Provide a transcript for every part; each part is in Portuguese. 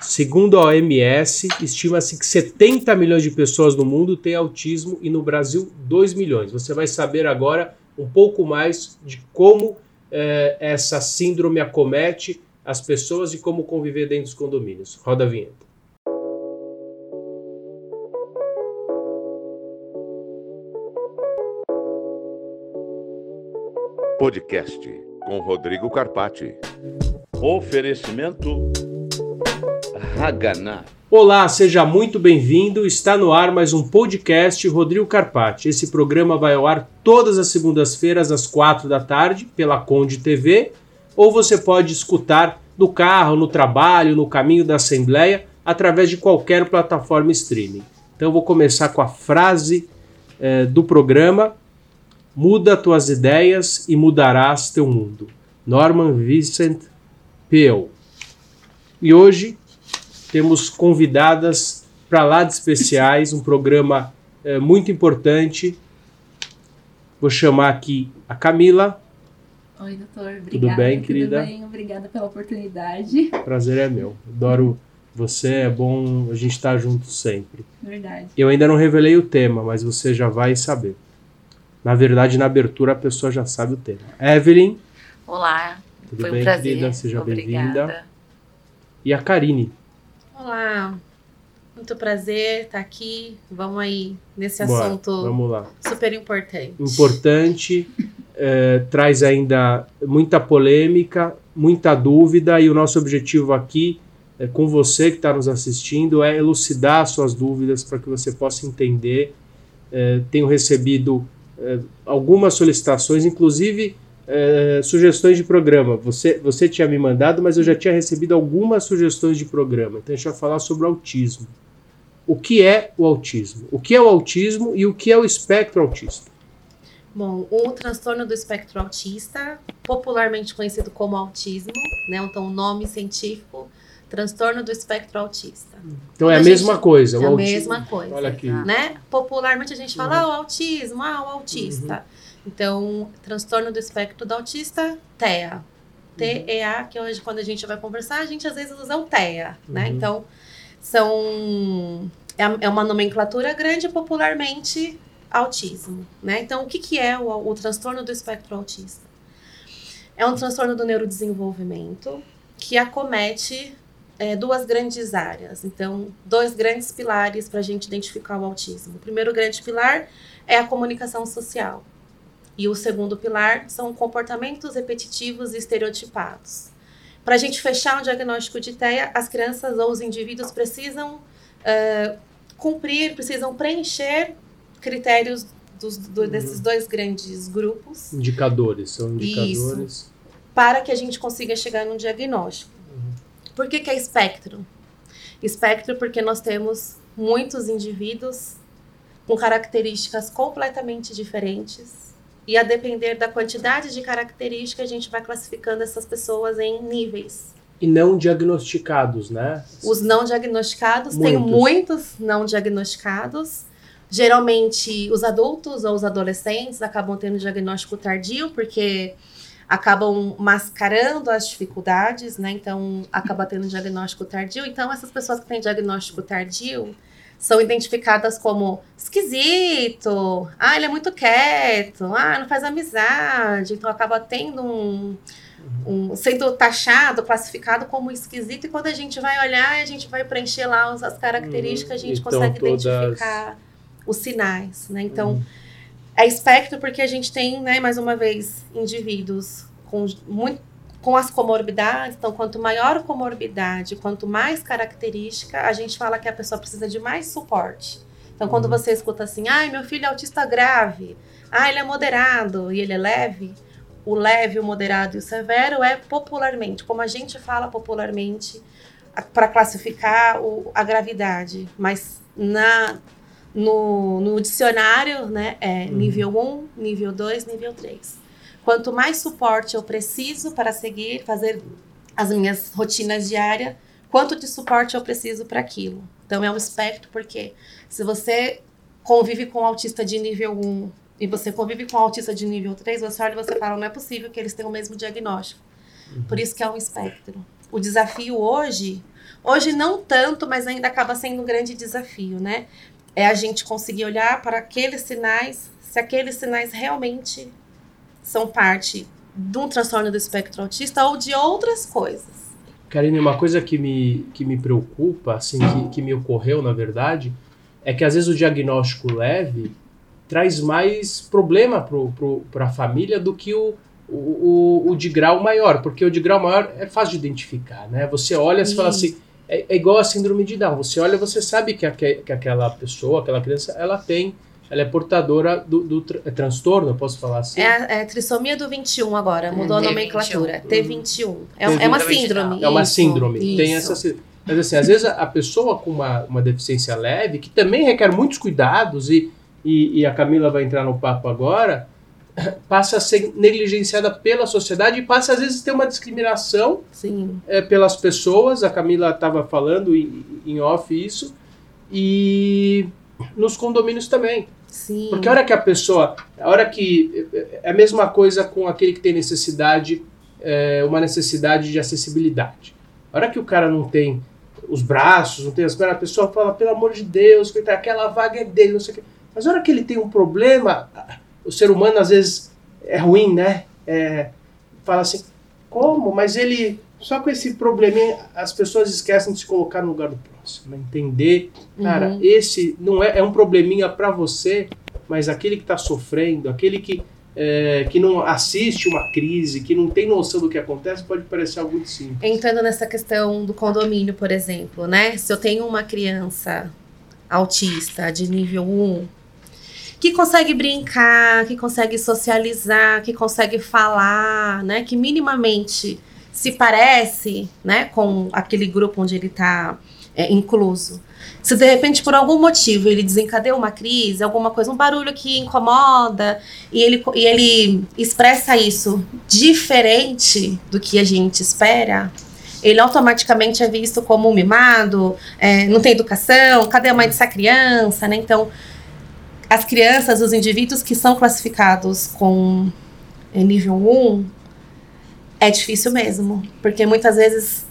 Segundo a OMS, estima-se que 70 milhões de pessoas no mundo têm autismo e no Brasil 2 milhões. Você vai saber agora um pouco mais de como eh, essa síndrome acomete as pessoas e como conviver dentro dos condomínios. Roda a vinheta. Podcast com Rodrigo Carpati. Oferecimento Olá, seja muito bem-vindo. Está no ar mais um podcast Rodrigo Carpati. Esse programa vai ao ar todas as segundas-feiras às quatro da tarde pela Conde TV, ou você pode escutar no carro, no trabalho, no caminho da Assembleia, através de qualquer plataforma streaming. Então vou começar com a frase eh, do programa: Muda tuas ideias e mudarás teu mundo. Norman Vincent Peale. E hoje temos convidadas para lá de especiais, um programa é, muito importante. Vou chamar aqui a Camila. Oi, doutor. Obrigada. Tudo bem, querida? Tudo bem, obrigada pela oportunidade. Prazer é meu. Adoro você, é bom a gente estar junto sempre. Verdade. Eu ainda não revelei o tema, mas você já vai saber. Na verdade, na abertura a pessoa já sabe o tema. Evelyn. Olá. Tudo Foi bem, um prazer. querida? Seja bem-vinda. E a Karine. Olá, muito prazer estar aqui. Vamos aí nesse Bora, assunto super importante. importante, eh, traz ainda muita polêmica, muita dúvida, e o nosso objetivo aqui, eh, com você que está nos assistindo, é elucidar suas dúvidas para que você possa entender. Eh, tenho recebido algumas solicitações, inclusive eh, sugestões de programa. Você, você tinha me mandado, mas eu já tinha recebido algumas sugestões de programa. Então a gente vai falar sobre autismo. O que é o autismo? O que é o autismo e o que é o espectro autista? Bom, o transtorno do espectro autista, popularmente conhecido como autismo, né? Então, o nome científico, transtorno do espectro autista. Então é a mesma gente- coisa. é a mesma coisa. Olha aqui. Né? Popularmente a gente fala, Uhum. ah, o autismo, ah, o autista. Então, transtorno do espectro do autista, TEA. T-E-A, que hoje, quando a gente vai conversar, a gente às vezes usa o TEA, né? Uhum. Então, são... É é uma nomenclatura grande, popularmente, autismo, né? Então, o que, que é o, o transtorno do espectro autista? É um transtorno do neurodesenvolvimento que acomete é, duas grandes áreas. Então, dois grandes pilares para a gente identificar o autismo. O primeiro grande pilar é a comunicação social. E o segundo pilar são comportamentos repetitivos e estereotipados. Para a gente fechar um diagnóstico de TEA, as crianças ou os indivíduos precisam eh, cumprir, precisam preencher critérios dos- do- desses dois grandes grupos Indicadores, são indicadores. para que a gente consiga chegar num diagnóstico. Por que, que é espectro? Espectro porque nós temos muitos indivíduos com características completamente diferentes. E a depender da quantidade de características, a gente vai classificando essas pessoas em níveis. E não diagnosticados, né? Os não diagnosticados, tem Muitos. muitos não diagnosticados. Geralmente, os adultos ou os adolescentes acabam tendo diagnóstico tardio, porque acabam mascarando as dificuldades, né? Então, acaba tendo diagnóstico tardio. Então, essas pessoas que têm diagnóstico tardio são identificadas como esquisito, ah, ele é muito quieto, ah, não faz amizade. Então, acaba tendo um, um- sendo taxado, classificado como esquisito, e quando a gente vai olhar, a gente vai preencher lá as- as características, a gente Então, consegue todas- identificar os sinais, né? Então, é espectro porque a gente tem, né, mais uma vez, indivíduos com muito com as comorbidades, então quanto maior a comorbidade, quanto mais característica, a gente fala que a pessoa precisa de mais suporte. Então, quando Uhum. você escuta assim, ai, meu filho é autista grave, ah, ele é moderado e ele é leve, o leve, o moderado e o severo é popularmente, como a gente fala popularmente, para classificar o- a gravidade. Mas na, no, no dicionário, né, é Uhum. nível 1, nível 2, nível 3. Quanto mais suporte eu preciso para seguir, fazer as minhas rotinas diárias, quanto de suporte eu preciso para aquilo. Então é um espectro, porque se você convive com um autista de nível 1 e você convive com um autista de nível 3, você olha e você fala, não é possível que eles tenham o mesmo diagnóstico. Por isso que é um espectro. O desafio hoje, Hoje não tanto, mas ainda acaba sendo um grande desafio, né? É a gente conseguir olhar para aqueles sinais, se aqueles sinais realmente são parte de um transtorno do espectro autista ou de outras coisas. Karine, uma coisa que me, que me preocupa, assim, que, que me ocorreu, na verdade, é que às vezes o diagnóstico leve traz mais problema para a família do que o, o, o, de grau maior, porque o de grau maior é fácil de identificar, né? Você olha e fala assim, é, é, igual a síndrome de Down, você olha você sabe que, que, que aquela pessoa, aquela criança, ela tem ela é portadora do, do tra é transtorno, posso falar assim? É, é trissomia do 21 agora, mudou a nomenclatura. T21. É, T21. é uma síndrome. É uma síndrome. Isso. Tem essa Mas assim, às vezes a pessoa com uma, uma deficiência leve, que também requer muitos cuidados, e, e, e a Camila vai entrar no papo agora, passa a ser negligenciada pela sociedade e passa às vezes a ter uma discriminação é, pelas pessoas. A Camila estava falando em, em off isso. E nos condomínios também. Sim. Porque a hora que a pessoa. A hora que. É a mesma coisa com aquele que tem necessidade, é, uma necessidade de acessibilidade. A hora que o cara não tem os braços, não tem as pernas, a pessoa fala, pelo amor de Deus, que aquela vaga é dele, não sei o quê. Mas a hora que ele tem um problema, o ser humano às vezes é ruim, né? É, fala assim, como? Mas ele. Só com esse probleminha, as pessoas esquecem de se colocar no lugar do próximo. Né? Entender, cara, uhum. esse não é, é um probleminha para você, mas aquele que está sofrendo, aquele que, é, que não assiste uma crise, que não tem noção do que acontece, pode parecer algo muito simples. Entrando nessa questão do condomínio, por exemplo, né? Se eu tenho uma criança autista de nível 1, que consegue brincar, que consegue socializar, que consegue falar, né? Que minimamente se parece, né, com aquele grupo onde ele está é, incluso. Se de repente, por algum motivo, ele desencadeia uma crise, alguma coisa, um barulho que incomoda, e ele, e ele expressa isso diferente do que a gente espera, ele automaticamente é visto como mimado, é, não tem educação, cadê a mãe dessa criança, né? Então, as crianças, os indivíduos que são classificados com é, nível 1, é difícil mesmo, porque muitas vezes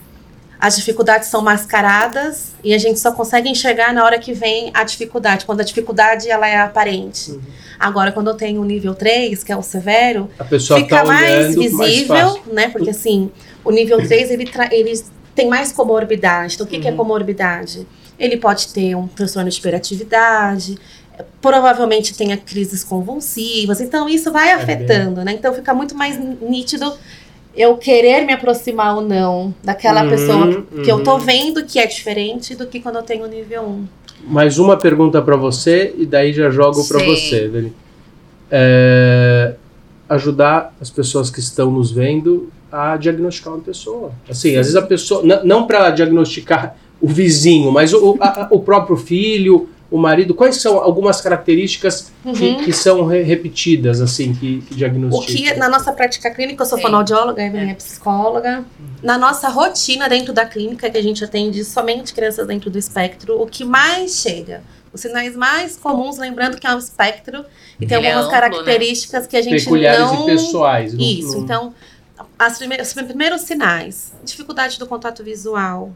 as dificuldades são mascaradas e a gente só consegue enxergar na hora que vem a dificuldade, quando a dificuldade ela é aparente. Uhum. Agora, quando eu tenho o nível 3, que é o severo, fica tá mais visível, mais né? Porque assim, o nível 3 ele, ele tem mais comorbidade. Então, o que, uhum. que é uhum. comorbidade? Ele pode ter um transtorno de hiperatividade, provavelmente tenha crises convulsivas. Então, isso vai é afetando, bem. né? Então, fica muito mais nítido eu querer me aproximar ou não daquela uhum, pessoa que, uhum. eu tô uhum. vendo que é diferente do que quando eu tenho nível 1. Mais uma pergunta para você e daí já jogo para você, Dani. É, ajudar as pessoas que estão nos vendo a diagnosticar uma pessoa. Assim, Sim. às vezes a pessoa não para diagnosticar o vizinho, mas o, a, o próprio filho, o marido, quais são algumas características uhum. que, que, são re repetidas, assim, que, que diagnosticam? O que, na nossa prática clínica, eu sou Sim. fonoaudióloga, a minha é psicóloga. Uhum. Na nossa rotina dentro da clínica, que a gente atende somente crianças dentro do espectro, o que mais chega? Os sinais mais comuns, lembrando que é um espectro e tem Ele é algumas é amplo, características né? que a gente Peculiares não... e pessoais. Isso, no... então, as primeiras, os primeiros sinais, dificuldade do contato visual,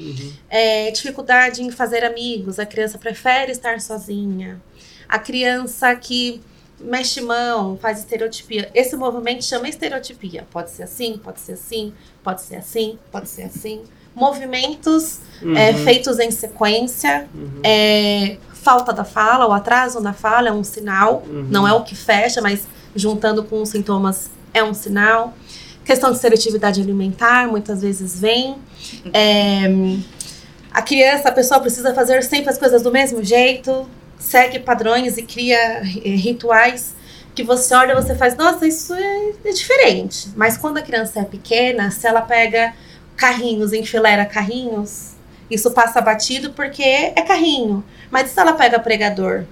Uhum. É, dificuldade em fazer amigos, a criança prefere estar sozinha. A criança que mexe mão, faz estereotipia. Esse movimento chama estereotipia. Pode ser assim, pode ser assim, pode ser assim, pode ser assim. Movimentos uhum. é, feitos em sequência. Uhum. É, falta da fala, o atraso na fala é um sinal. Uhum. Não é o que fecha, mas juntando com os sintomas é um sinal. Questão de seletividade alimentar, muitas vezes vem. É, a criança, a pessoa precisa fazer sempre as coisas do mesmo jeito, segue padrões e cria rituais que você olha e você faz, nossa, isso é, é, diferente. Mas quando a criança é pequena, se ela pega carrinhos, enfileira carrinhos, isso passa batido porque é carrinho. Mas se ela pega pregador,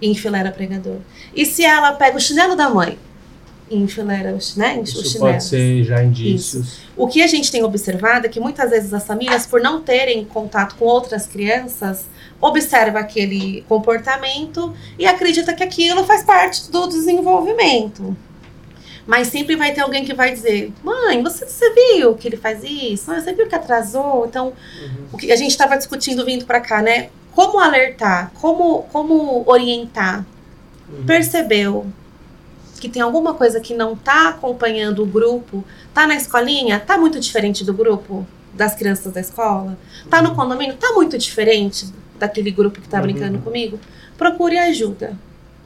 enfileira pregador? E se ela pega o chinelo da mãe? Enfileira os, né, os Isso pode ser já indícios. Isso. O que a gente tem observado é que muitas vezes as famílias, por não terem contato com outras crianças, observa aquele comportamento e acredita que aquilo faz parte do desenvolvimento. Mas sempre vai ter alguém que vai dizer: Mãe, você, você viu que ele faz isso? Ah, você viu que atrasou? Então, Uhum. o que a gente estava discutindo vindo para cá, né? Como alertar? Como, como orientar? Uhum. Percebeu que tem alguma coisa que não tá acompanhando o grupo? Tá na escolinha? Tá muito diferente do grupo das crianças da escola? Tá no condomínio? Tá muito diferente daquele grupo que tá Uhum. brincando comigo? Procure ajuda.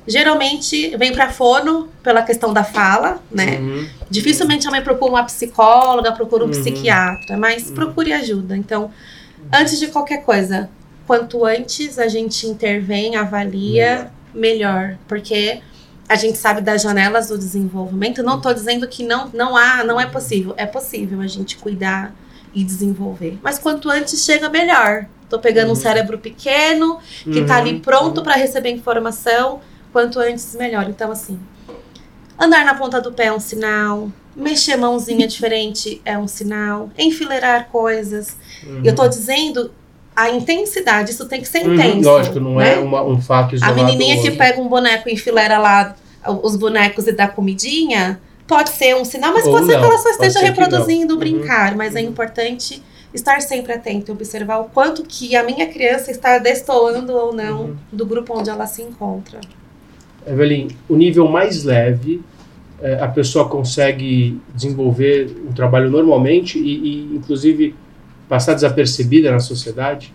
Geralmente vem para fono pela questão da fala, né? Uhum. Dificilmente a mãe procura uma psicóloga, procura um Uhum. psiquiatra, mas Uhum. procure ajuda. Então, antes de qualquer coisa, quanto antes a gente intervém, avalia, melhor. Porque a gente sabe das janelas do desenvolvimento. Não estou dizendo que não, não há, não é possível. É possível a gente cuidar e desenvolver. Mas quanto antes chega, melhor. Tô pegando um Uhum. cérebro pequeno, que tá ali Uhum. pronto para receber informação, quanto antes melhor. Então assim, andar na ponta do pé é um sinal, mexer a mãozinha diferente é um sinal, enfileirar coisas. Uhum. Eu tô dizendo a intensidade, isso tem que ser Uhum. intenso. Lógico, não né? é uma- um fato A isolado. menininha do que pega um boneco e enfileira lá os bonecos e dá comidinha, pode ser um sinal, mas Ou pode ser não, que ela só esteja ser reproduzindo, não. brincar, mas é Uhum. importante estar sempre atento, observar o quanto que a minha criança está destoando ou não Uhum. do grupo onde ela se encontra. Evelyn, o nível mais leve, eh, a pessoa consegue desenvolver um trabalho normalmente e, e, inclusive, passar desapercebida na sociedade?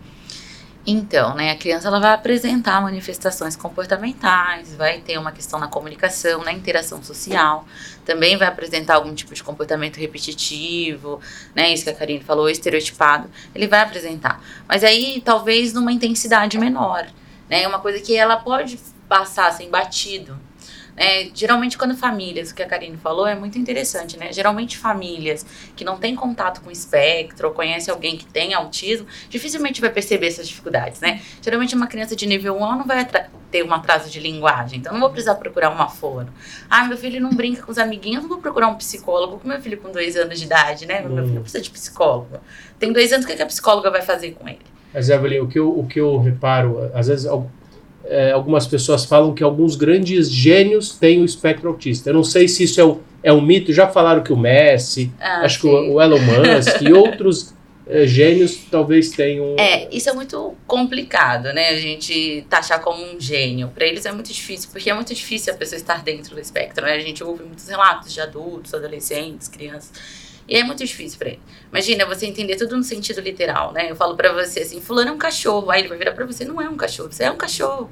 Então, né, a criança ela vai apresentar manifestações comportamentais, vai ter uma questão na comunicação, na interação social, também vai apresentar algum tipo de comportamento repetitivo, né, isso que a Karine falou, estereotipado, ele vai apresentar. Mas aí, talvez numa intensidade menor, né, uma coisa que ela pode passar sem batido. Né, geralmente quando famílias, o que a Karine falou é muito interessante, né? Geralmente famílias que não têm contato com espectro ou conhece alguém que tem autismo, dificilmente vai perceber essas dificuldades, né? Geralmente uma criança de nível 1 ela não vai ter um atraso de linguagem, então não vou precisar procurar uma fono. Ah, meu filho não brinca com os amiguinhos, não vou procurar um psicólogo com meu filho com dois anos de idade, né? Meu Hum. filho precisa de psicólogo. Tem dois anos, o que que a psicóloga vai fazer com ele? Mas, Evelyn, o que eu, o que eu reparo, às vezes eh, algumas pessoas falam que alguns grandes gênios têm o espectro autista. Eu não sei se isso é, um- é um mito, já falaram que o Messi, Ah, acho que sim. o, o Elon Musk e outros eh, gênios talvez tenham. É, isso é muito complicado, né? A gente taxar como um gênio. Para eles é muito difícil, porque é muito difícil a pessoa estar dentro do espectro, né? A gente ouve muitos relatos de adultos, adolescentes, crianças. E é muito difícil pra ele. Imagina você entender tudo no sentido literal, né? Eu falo pra você assim, fulano é um cachorro. Aí ele vai virar pra você, não é um cachorro, você é um cachorro.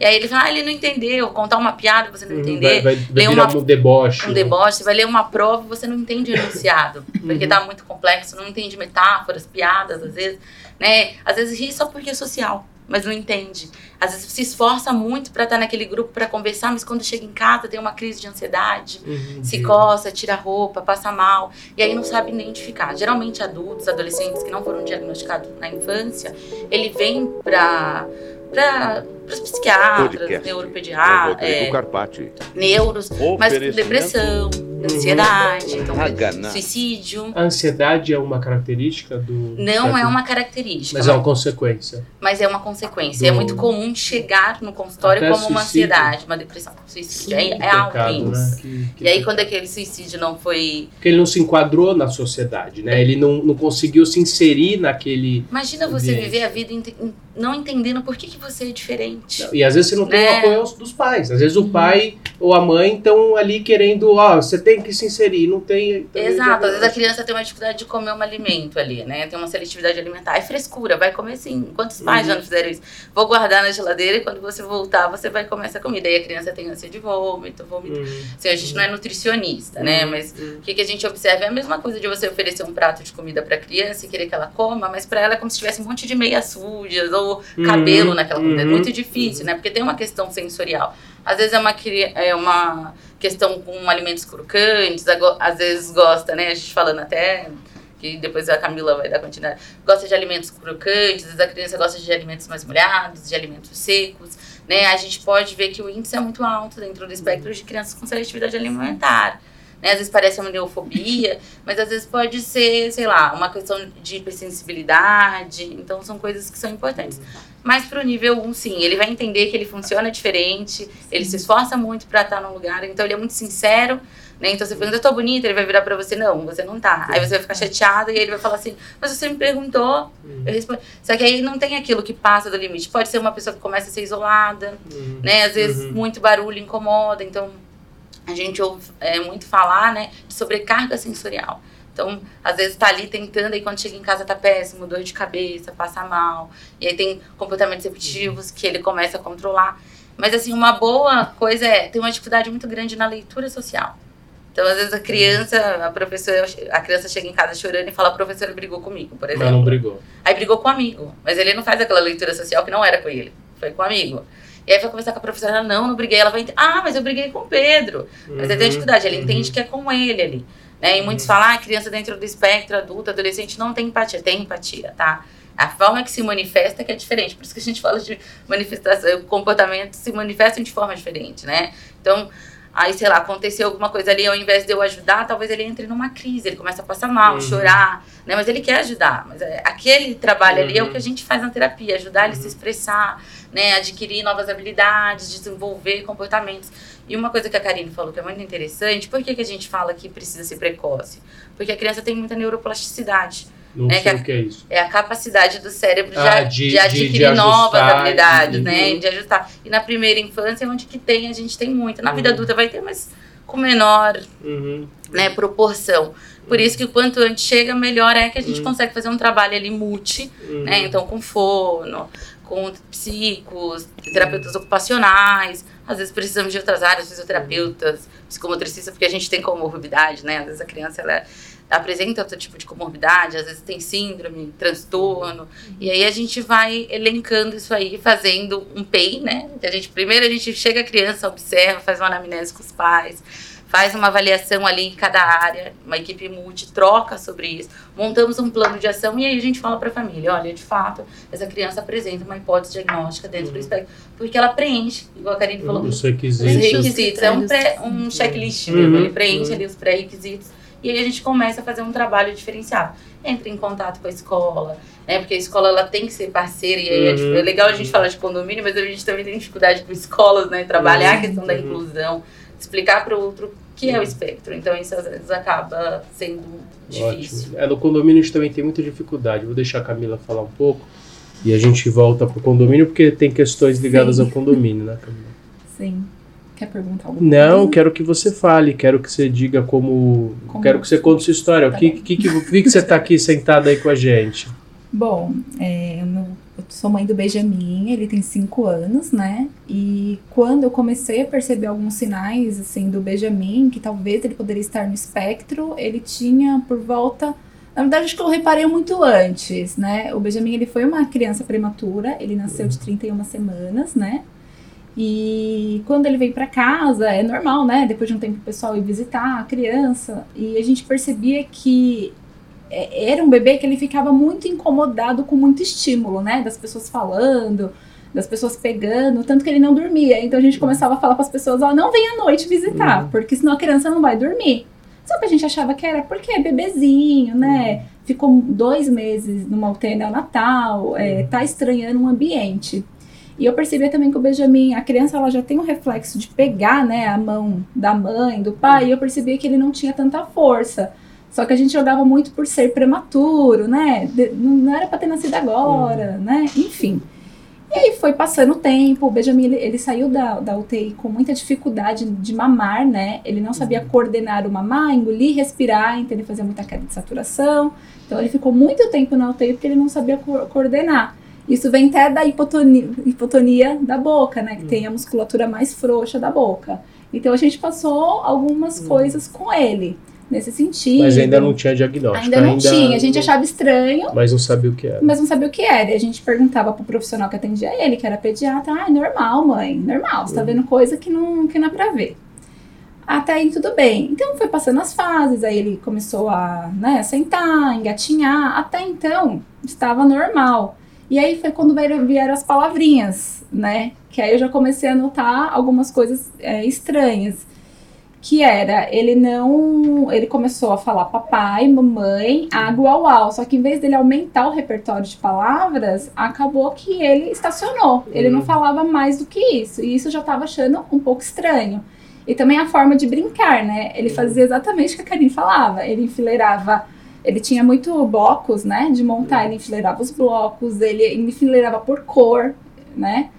E aí ele fala, ah, ele não entendeu. Contar uma piada, você não Uhum, entender. vai, vai, vai ler uma- um deboche. um né? deboche, você vai ler uma prova e você não entende o enunciado, porque Uhum. tá muito complexo, não entende metáforas, piadas, às vezes, né? Às vezes ri só porque é social, mas não entende. Às vezes se esforça muito pra estar naquele grupo pra conversar, mas quando chega em casa tem uma crise de ansiedade, Uhum. se coça, tira a roupa, passa mal, e aí não sabe identificar. Geralmente adultos, adolescentes que não foram diagnosticados na infância, ele vem pra para os psiquiatras, Podcast neuropediatras, é, Carpati. neuros, mas depressão, ansiedade, então suicídio. A ansiedade é uma característica do. Não é uma característica, Mas é uma consequência. mas é uma consequência. Do- É muito comum chegar no consultório Até como uma suicídio. ansiedade, uma depressão, suicídio. É, Que é algo né? Que- que E aí, quando aquele suicídio não foi. Porque ele não se enquadrou na sociedade, né? Ele não, não conseguiu se inserir naquele. Imagina você Ambiente. viver a vida não entendendo por que, que você é diferente. E às vezes você não tem o Né? apoio dos pais. Às vezes o Uhum. pai ou a mãe estão ali querendo, ó, você tem que se inserir, não tem. então Exato, às vezes a criança tem uma dificuldade de comer um alimento ali, né? Tem uma seletividade alimentar. É frescura, vai comer sim. Quantos pais Uhum. já não fizeram isso? Vou guardar na geladeira e quando você voltar, você vai comer essa comida. Aí a criança tem ânsia de vômito, vômito. Uhum. Assim, a gente não é nutricionista, né? Uhum. Mas Uhum. o que, que a gente observa é a mesma coisa de você oferecer um prato de comida pra criança e querer que ela coma, mas pra ela é como se tivesse um monte de meias sujas ou cabelo naquela comida. É muito difícil, né? Porque tem uma questão sensorial. Às vezes é uma, é uma questão com alimentos crocantes, às vezes gosta, né? A gente falando até que depois a Camila vai dar continuidade, gosta de alimentos crocantes, às vezes a criança gosta de alimentos mais molhados, de alimentos secos, né? A gente pode ver que o índice é muito alto dentro do espectro de crianças com seletividade alimentar. Né? Às vezes parece uma neofobia, mas às vezes pode ser, sei lá, uma questão de hipersensibilidade. Então são coisas que são importantes. Mas pro nível 1, sim, ele vai entender que ele funciona diferente, ele se esforça muito para estar no lugar, então ele é muito sincero Né? Então você pergunta, eu tô bonita, ele vai virar pra você, não, você não tá. Aí você vai ficar chateado e ele vai falar assim, mas você me perguntou, Uhum. eu respondi. Só que aí não tem aquilo que passa do limite. Pode ser uma pessoa que começa a ser isolada, Uhum. né? Às vezes Uhum. muito barulho incomoda, então a gente ouve é, muito falar, né, de sobrecarga sensorial. Então, às vezes tá ali tentando, aí quando chega em casa tá péssimo, dor de cabeça, passa mal. E aí tem comportamentos repetitivos que ele começa a controlar. Mas assim, uma boa coisa é ter uma dificuldade muito grande na leitura social. Então, às vezes a criança, a professora, a criança chega em casa chorando e fala, a professora brigou comigo, por exemplo. Mas não brigou. Aí brigou com o amigo. Mas ele não faz aquela leitura social que não era com ele. Foi com o amigo. E aí vai conversar com a professora, ela, não, não briguei. Ela vai entender, ah, mas eu briguei com o Pedro. Mas ele tem Uhum. dificuldade, ele entende que é com ele ali. Né? E muitos falam, ah, criança dentro do espectro, adulto, adolescente, não tem empatia. Tem empatia, tá? A forma que se manifesta que é diferente. Por isso que a gente fala de manifestação, o comportamento se manifesta de forma diferente, né? Então, aí, sei lá, aconteceu alguma coisa ali, ao invés de eu ajudar, talvez ele entre numa crise, ele começa a passar mal, Uhum. chorar, né? Mas ele quer ajudar. Mas é, aquele trabalho ali é o Uhum. que a gente faz na terapia, ajudar ele a se expressar, né? Adquirir novas habilidades, desenvolver comportamentos. E uma coisa que a Karine falou que é muito interessante, por que, que a gente fala que precisa ser precoce? Porque a criança tem muita neuroplasticidade. Não né, sei que o que é isso. É a capacidade do cérebro de, Ah, a- de- de de- adquirir de novas e- habilidades, né? Uhum. De ajustar. E na primeira infância é onde que tem, a gente tem muito. Na vida Uhum. adulta vai ter, mas com menor Uhum. né, proporção. Por isso que quanto antes chega, melhor é que a gente Uhum. consegue fazer um trabalho ali multi, Uhum. né? Então com fono, com psicos, terapeutas ocupacionais, às vezes precisamos de outras áreas, fisioterapeutas, psicomotricistas, porque a gente tem comorbidade, né? Às vezes a criança ela apresenta outro tipo de comorbidade, às vezes tem síndrome, transtorno, e aí a gente vai elencando isso aí, fazendo um PEI, né? Que a gente primeiro a gente chega a criança, observa, faz uma anamnese com os pais, faz uma avaliação ali em cada área, uma equipe multi troca sobre isso, montamos um plano de ação e aí a gente fala para a família, olha, de fato, essa criança apresenta uma hipótese diagnóstica dentro do espectro, porque ela preenche, igual a Karine falou, Os os requisitos. requisitos, é um, pré, um checklist mesmo, Uhum, ele preenche uhum. ali os pré-requisitos e aí a gente começa a fazer um trabalho diferenciado. Entra em contato com a escola, né? Porque a escola ela tem que ser parceira, e aí é, Uhum. dif- é legal a gente falar de condomínio, mas a gente também tem dificuldade com escolas, né? Trabalhar a Uhum. questão da Uhum. inclusão, explicar para o outro o que é o espectro. Então isso às vezes acaba sendo difícil. Ótimo. É, no condomínio a gente também tem muita dificuldade. Vou deixar a Camila falar um pouco e a gente volta pro condomínio porque tem questões ligadas Sim. ao condomínio, né, Camila? Sim. Quer perguntar alguma Não, coisa? quero que você fale, quero que você diga como. Como- Quero que você conte sua história. O Tá que, bom. que, que, por que que você está aqui sentada aí com a gente? Bom, é, o meu- eu sou mãe do Benjamin, ele tem cinco anos, né? E quando eu comecei a perceber alguns sinais, assim, do Benjamin, que talvez ele poderia estar no espectro, ele tinha por volta... Na verdade, acho que eu reparei muito antes, né? O Benjamin, ele foi uma criança prematura, ele nasceu de 31 semanas, né? E quando ele veio para casa, é normal, né? Depois de um tempo o pessoal ir visitar a criança. E a gente percebia que é, era um bebê que ele ficava muito incomodado com muito estímulo, né? Das pessoas falando, das pessoas pegando, tanto que ele não dormia. Então a gente começava a falar para as pessoas, ó, não vem à noite visitar, Uhum. porque senão a criança não vai dormir. Só que a gente achava que era porque é bebezinho, né? Ficou dois meses numa UTI neonatal, é, tá estranhando o ambiente. E eu percebia também que o Benjamin, a criança, ela já tem um reflexo de pegar, né, a mão da mãe, do pai, e eu percebia que ele não tinha tanta força. Só que a gente jogava muito por ser prematuro, né? De- não era pra ter nascido agora, né? Enfim. E aí foi passando o tempo, o Benjamin, ele, ele saiu da, da UTI com muita dificuldade de mamar, né? Ele não sabia coordenar o mamar, engolir, respirar, então ele fazia muita queda de saturação. Então ele ficou muito tempo na UTI porque ele não sabia co- coordenar. Isso vem até da hipotonia, hipotonia da boca, né? Que tem a musculatura mais frouxa da boca. Então a gente passou algumas coisas com ele, nesse sentido. Mas ainda não tinha diagnóstico. Ainda não tinha. A gente achava estranho, Mas não sabia o que era. mas não sabia o que era. E a gente perguntava pro profissional que atendia ele, que era pediatra, ah, é normal, mãe, normal, você tá Uhum. vendo coisa que não, que não é pra ver. Até aí tudo bem. Então foi passando as fases, aí ele começou a né, sentar, engatinhar. Até então estava normal. E aí foi quando vieram, as palavrinhas, né? Que aí eu já comecei a notar algumas coisas é, estranhas. Que era, ele não. Ele começou a falar papai, mamãe, água, au, au. Só que em vez dele aumentar o repertório de palavras, acabou que ele estacionou. Ele não Hum. falava mais do que isso. E isso eu já estava achando um pouco estranho. E também a forma de brincar, né? Ele fazia exatamente o que a Karine falava. Ele enfileirava ele tinha muito blocos, né, de montar, ele enfileirava os blocos, ele enfileirava por cor, né,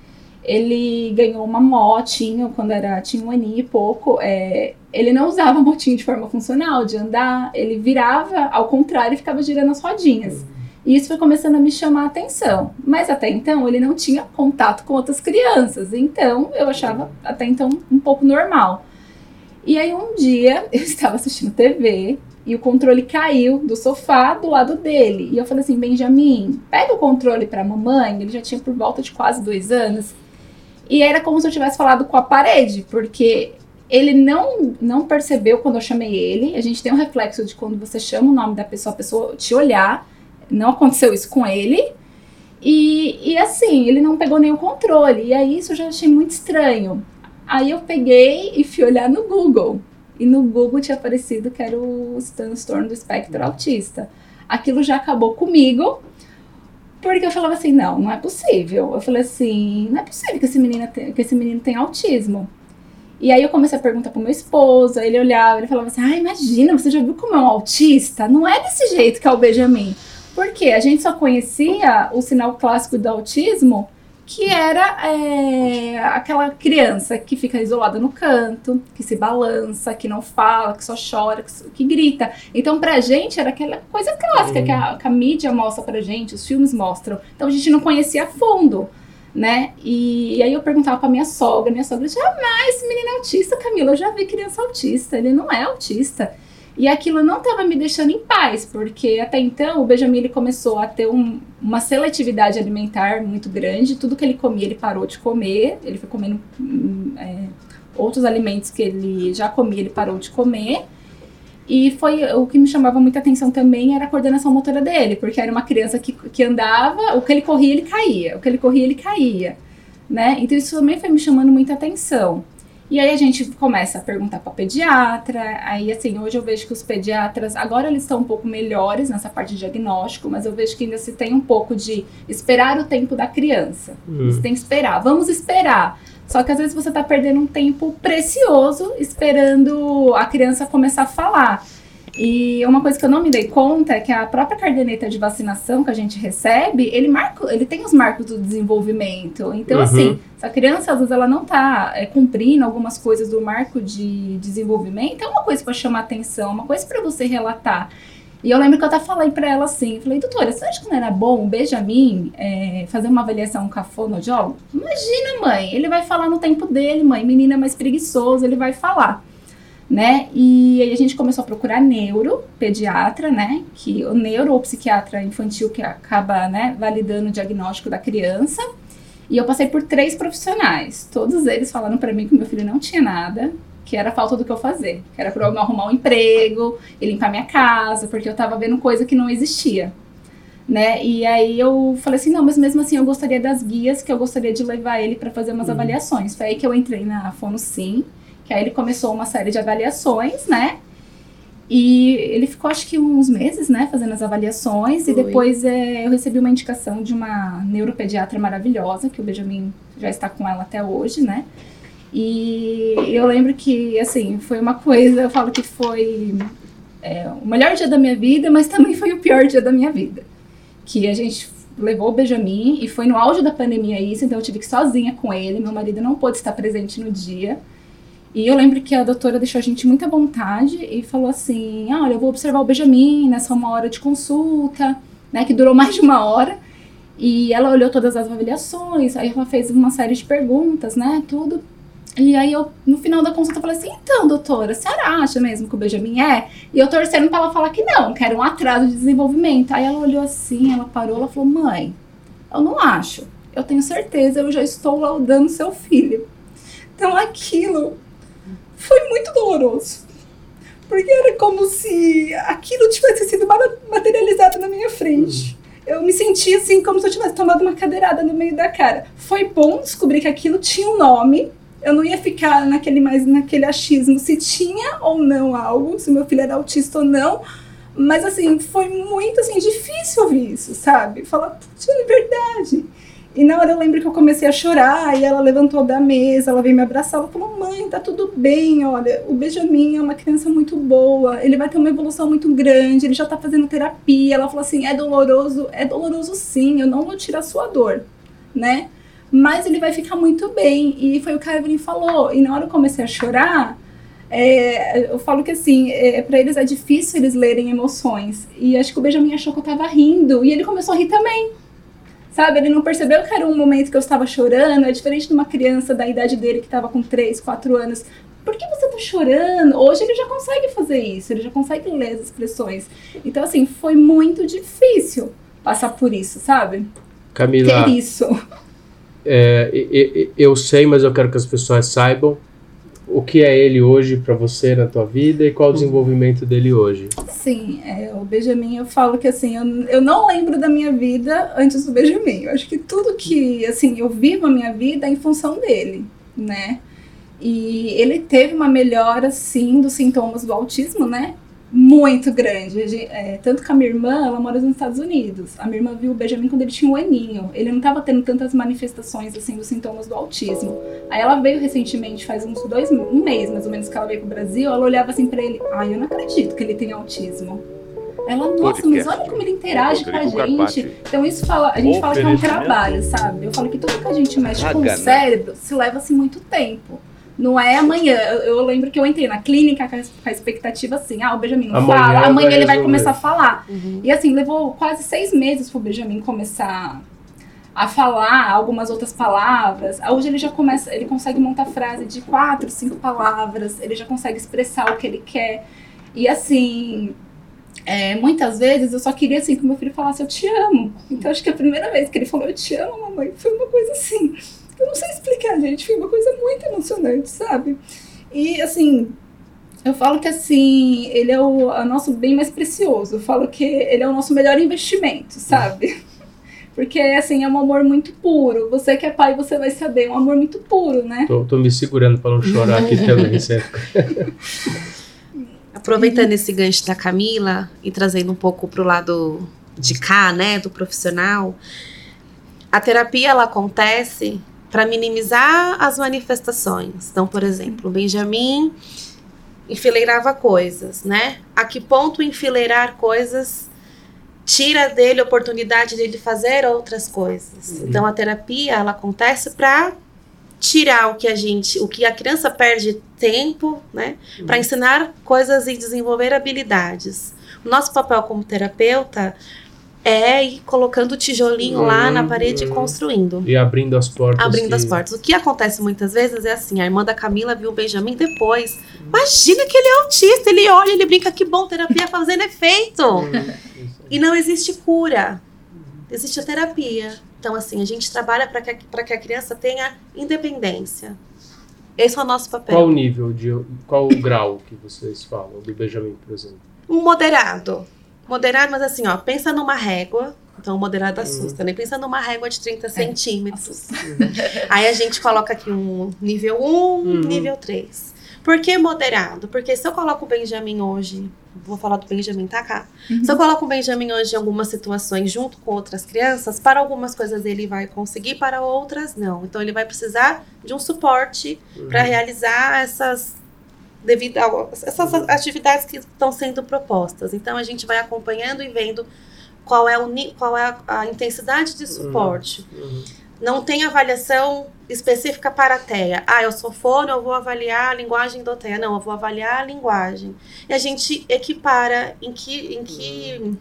ele ganhou uma motinho quando era, tinha um aninho e pouco, é, ele não usava motinho de forma funcional, de andar, ele virava ao contrário e ficava girando as rodinhas. E isso foi começando a me chamar a atenção. Mas até então ele não tinha contato com outras crianças. Então eu achava até então um pouco normal. E aí um dia eu estava assistindo TV e o controle caiu do sofá do lado dele. E eu falei assim, Benjamin, pega o controle para a mamãe. Ele já tinha por volta de quase dois anos. E era como se eu tivesse falado com a parede, porque ele não, não percebeu quando eu chamei ele. A gente tem um reflexo de quando você chama o nome da pessoa, a pessoa te olhar. Não aconteceu isso com ele. E, e assim, ele não pegou nenhum controle. E aí isso eu já achei muito estranho. Aí eu peguei e fui olhar no Google. E no Google tinha aparecido que era o transtorno do espectro autista. Aquilo já acabou comigo, porque eu falava assim, não, não é possível. Eu falei assim, não é possível que esse menino, tem, que esse menino tenha autismo. E aí eu comecei a perguntar pro meu esposo, ele olhava, ele falava assim, ah, imagina, você já viu como é um autista? Não é desse jeito que é o Benjamin. Porque a gente só conhecia o sinal clássico do autismo que era é, aquela criança que fica isolada no canto, que se balança, que não fala, que só chora, que, que grita. Então, pra gente, era aquela coisa clássica uhum. que, a, que a mídia mostra pra gente, os filmes mostram. Então, a gente não conhecia a fundo né? E, e, aí eu perguntava pra minha sogra, minha sogra, jamais menino é autista, Camila, eu já vi criança autista, ele não é autista. E aquilo não estava me deixando em paz, porque até então o Benjamin ele começou a ter um, uma seletividade alimentar muito grande. Tudo que ele comia, ele parou de comer. Ele foi comendo hum, é, outros alimentos que ele já comia, ele parou de comer. E foi o que me chamava muita atenção também era a coordenação motora dele, porque era uma criança que, que andava, o que ele corria, ele caía, o que ele corria, ele caía. Né? Então isso também foi me chamando muita atenção. E aí a gente começa a perguntar para pediatra. Aí assim, hoje eu vejo que os pediatras, agora eles estão um pouco melhores nessa parte de diagnóstico, mas eu vejo que ainda se tem um pouco de esperar o tempo da criança. Uhum. Você tem que esperar, vamos esperar. Só que às vezes você está perdendo um tempo precioso esperando a criança começar a falar. E uma coisa que eu não me dei conta é que a própria caderneta de vacinação que a gente recebe, ele marca, ele tem os marcos do desenvolvimento. Então, uhum. assim, se a criança às vezes ela não está é, cumprindo algumas coisas do marco de desenvolvimento, é uma coisa para chamar atenção, uma coisa para você relatar. E eu lembro que eu até falei para ela assim, falei, doutora, você acha que não era bom o Benjamin é, fazer uma avaliação com a fonoaudiólogo? Imagina, mãe, ele vai falar no tempo dele, mãe, menina mais preguiçoso, ele vai falar né? E aí a gente começou a procurar neuro, pediatra, né? Que o neuro ou psiquiatra infantil que acaba, né, validando o diagnóstico da criança. E eu passei por três profissionais. Todos eles falaram para mim que meu filho não tinha nada, que era falta do que eu fazer, que era para eu arrumar um emprego e limpar minha casa, porque eu tava vendo coisa que não existia. Né? E aí eu falei assim, não, mas mesmo assim eu gostaria das guias, que eu gostaria de levar ele para fazer umas uhum. avaliações. Foi aí que eu entrei na Fono Sim, que aí ele começou uma série de avaliações, né? E ele ficou, acho que uns meses, né, fazendo as avaliações. Foi. E depois é, eu recebi uma indicação de uma neuropediatra maravilhosa, que o Benjamin já está com ela até hoje, né? E eu lembro que, assim, foi uma coisa, eu falo que foi é, o melhor dia da minha vida, mas também foi o pior dia da minha vida. Que a gente levou o Benjamin e foi no auge da pandemia isso, então eu tive que ir sozinha com ele. Meu marido não pôde estar presente no dia. E eu lembro que a doutora deixou a gente muita vontade e falou assim: ah, olha, eu vou observar o Benjamin nessa uma hora de consulta, né, que durou mais de uma hora. E ela olhou todas as avaliações, aí ela fez uma série de perguntas, né, tudo. E aí eu, no final da consulta, falei assim, então, doutora, a senhora acha mesmo que o Benjamin é? E eu torcendo pra ela falar que não, que era um atraso de desenvolvimento. Aí ela olhou assim, ela parou, ela falou, mãe, eu não acho. Eu tenho certeza, eu já estou laudando seu filho. Então aquilo foi muito doloroso. Porque era como se aquilo tivesse sido materializado na minha frente. Eu me senti assim, como se eu tivesse tomado uma cadeirada no meio da cara. Foi bom descobrir que aquilo tinha um nome. Eu não ia ficar naquele mais naquele achismo se tinha ou não algo, se meu filho era autista ou não. Mas assim, foi muito assim difícil ouvir isso, sabe? Falar, putz, é verdade. E na hora eu lembro que eu comecei a chorar e ela levantou da mesa, ela veio me abraçar, ela falou: "Mãe, tá tudo bem, olha, o Benjamin é uma criança muito boa, ele vai ter uma evolução muito grande, ele já tá fazendo terapia". Ela falou assim: "É doloroso, é doloroso sim, eu não vou tirar sua dor", né? Mas ele vai ficar muito bem. E foi o que a Evelyn falou. E na hora eu comecei a chorar, é, eu falo que assim, é, para eles é difícil eles lerem emoções. E acho que o Benjamin achou que eu tava rindo. E ele começou a rir também. Sabe, ele não percebeu que era um momento que eu estava chorando, é diferente de uma criança da idade dele que estava com 3, 4 anos. Por que você tá chorando? Hoje ele já consegue fazer isso, ele já consegue ler as expressões. Então, assim, foi muito difícil passar por isso, sabe? Camila, Ter isso. é, e- e- eu sei, mas eu quero que as pessoas saibam o que é ele hoje pra você na tua vida e qual o desenvolvimento dele hoje. Sim, é, o Benjamin, eu falo que assim, eu, eu não lembro da minha vida antes do Benjamin. Eu acho que tudo que, assim, eu vivo a minha vida é em função dele, né? E ele teve uma melhora, sim, dos sintomas do autismo, né? Muito grande. É, tanto que a minha irmã, ela mora nos Estados Unidos. A minha irmã viu o Benjamin quando ele tinha um aninho. Ele não estava tendo tantas manifestações, assim, dos sintomas do autismo. Aí ela veio recentemente, faz uns dois, um mês mais ou menos que ela veio pro Brasil, ela olhava assim pra ele, ai, eu não acredito que ele tem autismo. Ela, nossa, mas olha como ele interage com a gente. Então isso fala, a gente fala que é um trabalho, sabe? Eu falo que tudo que a gente mexe com o cérebro se leva assim muito tempo. Não é amanhã. Eu, eu lembro que eu entrei na clínica com a, expectativa assim, ah, o Benjamin não Amanhã fala, amanhã vai ele vai começar a falar. Uhum. E assim, levou quase seis meses pro Benjamin começar a falar algumas outras palavras. Hoje ele já começa, ele consegue montar frase de quatro, cinco palavras, ele já consegue expressar o que ele quer. E assim, é, muitas vezes eu só queria assim que meu filho falasse eu te amo. Então acho que a primeira vez que ele falou eu te amo, mamãe, foi uma coisa assim. Eu não sei explicar, gente, foi uma coisa muito emocionante, sabe? E assim, eu falo que assim, ele é o, o nosso bem mais precioso. Eu falo que ele é o nosso melhor investimento, sabe? Porque assim, é um amor muito puro. Você que é pai, você vai saber, é um amor muito puro, né? Tô, tô me segurando pra não chorar aqui também, certo? Aproveitando esse gancho da Camila e trazendo um pouco pro lado de cá, né, do profissional, a terapia ela acontece para minimizar as manifestações. Então, por exemplo, Benjamin enfileirava coisas, né? A que ponto enfileirar coisas tira dele a oportunidade dele fazer outras coisas? Então, a terapia ela acontece para tirar o que a gente, o que a criança perde tempo, né? Para ensinar coisas e desenvolver habilidades. O nosso papel como terapeuta é ir colocando o tijolinho lá na Uhum, parede e uhum. construindo. E abrindo as portas. Abrindo que- as portas. O que acontece muitas vezes é assim: a irmã da Camila viu o Benjamin depois. Imagina que ele é autista, ele olha, ele brinca, que bom, terapia fazendo efeito. E não existe cura, existe a terapia. Então, assim, a gente trabalha para que, pra que a criança tenha independência. Esse é o nosso papel. Qual o nível de. Qual o grau que vocês falam do Benjamin, por exemplo? Um moderado. Moderado, mas assim, ó, pensa numa régua. Então, o moderado Uhum. assusta, né? Pensa numa régua de 30 É, centímetros. Aí a gente coloca aqui um nível 1, Uhum. nível 3. Por que moderado? Porque se eu coloco o Benjamin hoje, vou falar do Benjamin, tá cá? Uhum. Se eu coloco o Benjamin hoje em algumas situações junto com outras crianças, para algumas coisas ele vai conseguir, para outras não. Então ele vai precisar de um suporte para realizar essas devido a, essas atividades que estão sendo propostas. Então a gente vai acompanhando e vendo qual é, o, qual é a, intensidade de suporte. Uhum. Não tem avaliação específica para a TEA. Ah, eu sou fono, eu vou avaliar a linguagem do TEA. Não, eu vou avaliar a linguagem. E a gente equipara em que, em que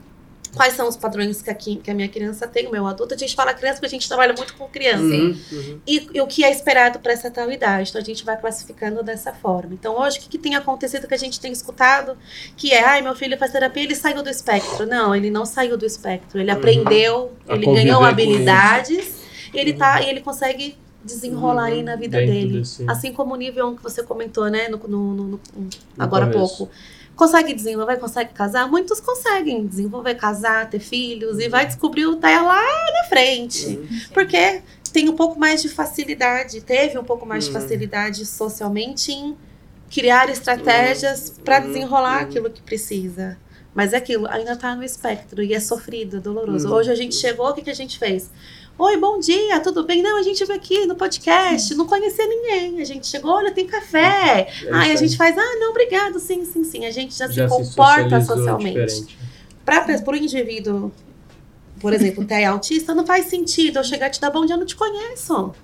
quais são os padrões que a, que a minha criança tem, o meu adulto. A gente fala criança porque a gente trabalha muito com criança Uhum, uhum. e, e o que é esperado para essa tal idade. Então a gente vai classificando dessa forma. Então hoje o que, que tem acontecido que a gente tem escutado que é, ai meu filho faz terapia, ele saiu do espectro. Não, ele não saiu do espectro. Ele Uhum. aprendeu, A ele ganhou habilidades, e ele tá e ele consegue desenrolar aí na vida Dentro dele. desse- Assim como o nível 1 que você comentou, né, no, no- no- no- agora há pouco. Consegue desenvolver, consegue casar? Muitos conseguem desenvolver, casar, ter filhos e vai descobrir o dela lá na frente. Uhum. Porque tem um pouco mais de facilidade, teve um pouco mais de Uhum. facilidade socialmente em criar estratégias para Uhum. desenrolar Uhum. aquilo que precisa. Mas é aquilo, ainda tá no espectro e é sofrido, é doloroso. Hoje a gente chegou, o que, que a gente fez? Oi, bom dia, tudo bem? Não, a gente veio aqui no podcast, não conhecia ninguém. A gente chegou, olha, tem café. É Ai, isso a gente faz, ah, não, obrigado, sim, sim, sim. A gente já, Já se comporta socialmente. Para o indivíduo, por exemplo, TEA autista, não faz sentido eu chegar e te dar bom dia, eu não te conheço.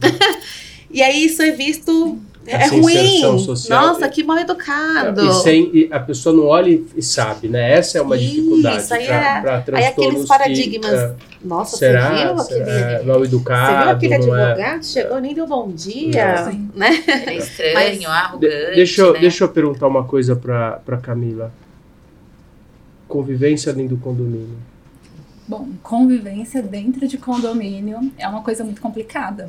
e aí isso é visto. É Essa ruim. inserção social. Nossa, que mal educado. E, sem, e a pessoa não olha e- sabe, né? Essa é uma Isso, dificuldade aí para é- Aí transtornos aqueles paradigmas. que, é, Nossa, será, você viu aquele. é, mal Você educado, viu aquele não é... advogado? Chegou, nem deu bom dia. Né? É estranho, Mas- arrogante. De- deixa, eu, né? deixa eu perguntar uma coisa para para Camila. Convivência dentro do condomínio. Bom, convivência dentro de condomínio é uma coisa muito complicada.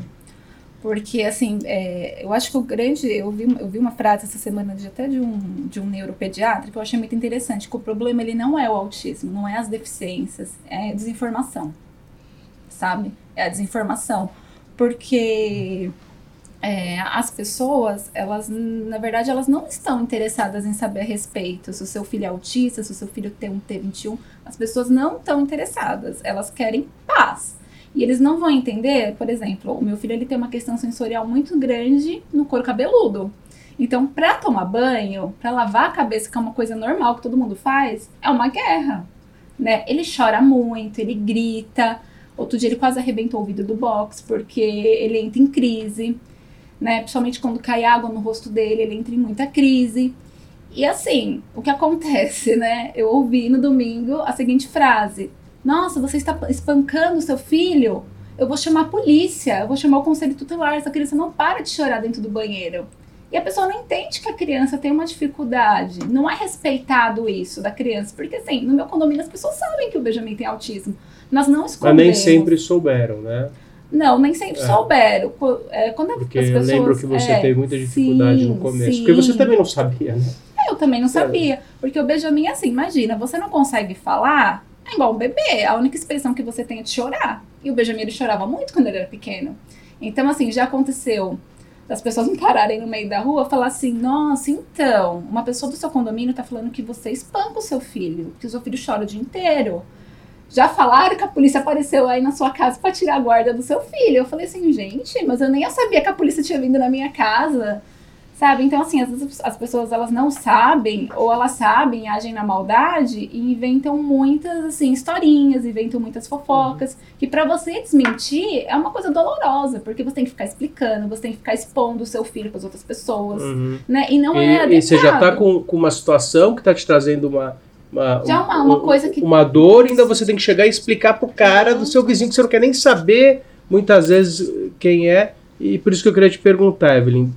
Porque, assim, é, eu acho que o grande. Eu vi, eu vi uma frase essa semana de, até de um, de um neuropediatra que eu achei muito interessante: que o problema ele não é o autismo, não é as deficiências, é a desinformação. Sabe? É a desinformação. Porque é, as pessoas, elas, na verdade, elas não estão interessadas em saber a respeito se o seu filho é autista, se o seu filho tem um T21. As pessoas não estão interessadas, elas querem paz. E eles não vão entender, por exemplo, o meu filho ele tem uma questão sensorial muito grande no couro cabeludo. Então, para tomar banho, para lavar a cabeça, que é uma coisa normal que todo mundo faz, é uma guerra, né? Ele chora muito, ele grita. Outro dia ele quase arrebentou o vidro do box porque ele entra em crise, né? Principalmente quando cai água no rosto dele, ele entra em muita crise. E assim, o que acontece, né? Eu ouvi no domingo a seguinte frase: Nossa, você está espancando seu filho? Eu vou chamar a polícia, eu vou chamar o conselho tutelar. Essa criança não para de chorar dentro do banheiro. E a pessoa não entende que a criança tem uma dificuldade. Não é respeitado isso da criança. Porque, assim, no meu condomínio as pessoas sabem que o Benjamin tem autismo. Nós não Mas escondemos. nem sempre souberam, né? Não, nem sempre É. souberam. É, Quando Porque as eu pessoas, lembro que você é, teve muita dificuldade sim, no começo. sim. Porque você também não sabia, né? Eu também não É. sabia. Porque o Benjamin é assim, imagina, você não consegue falar, é igual um bebê. A única expressão que você tem é de chorar. E o Benjamin ele chorava muito quando ele era pequeno. Então, assim, já aconteceu das pessoas me pararem no meio da rua falar assim, nossa, então, uma pessoa do seu condomínio tá falando que você espanca o seu filho, que o seu filho chora o dia inteiro. Já falaram que a polícia apareceu aí na sua casa pra tirar a guarda do seu filho. Eu falei assim, gente, mas eu nem sabia que a polícia tinha vindo na minha casa. Sabe? Então, assim, às vezes as pessoas elas não sabem, ou elas sabem, agem na maldade e inventam muitas, assim, historinhas, inventam muitas fofocas, que pra você desmentir é uma coisa dolorosa, porque você tem que ficar explicando, você tem que ficar expondo o seu filho pras outras pessoas, Uhum. né? E não e, é e você já tá adequado. com, com uma situação que tá te trazendo uma. Uma, Já uma- uma coisa que- Uma dor, ainda você tem que chegar e explicar pro cara do seu vizinho que você não quer nem saber, muitas vezes, quem é. E por isso que eu queria te perguntar, Evelyn.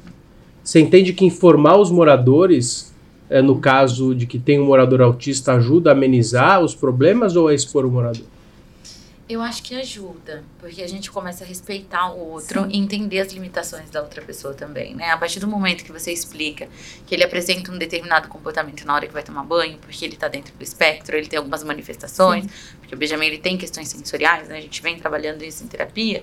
Você entende que informar os moradores, é, no caso de que tem um morador autista, ajuda a amenizar os problemas ou a expor o morador? Eu acho que ajuda, porque a gente começa a respeitar o outro e entender as limitações da outra pessoa também, né? A partir do momento que você explica que ele apresenta um determinado comportamento na hora que vai tomar banho, porque ele tá dentro do espectro, ele tem algumas manifestações, porque o Benjamin ele tem questões sensoriais, né? A gente vem trabalhando isso em terapia,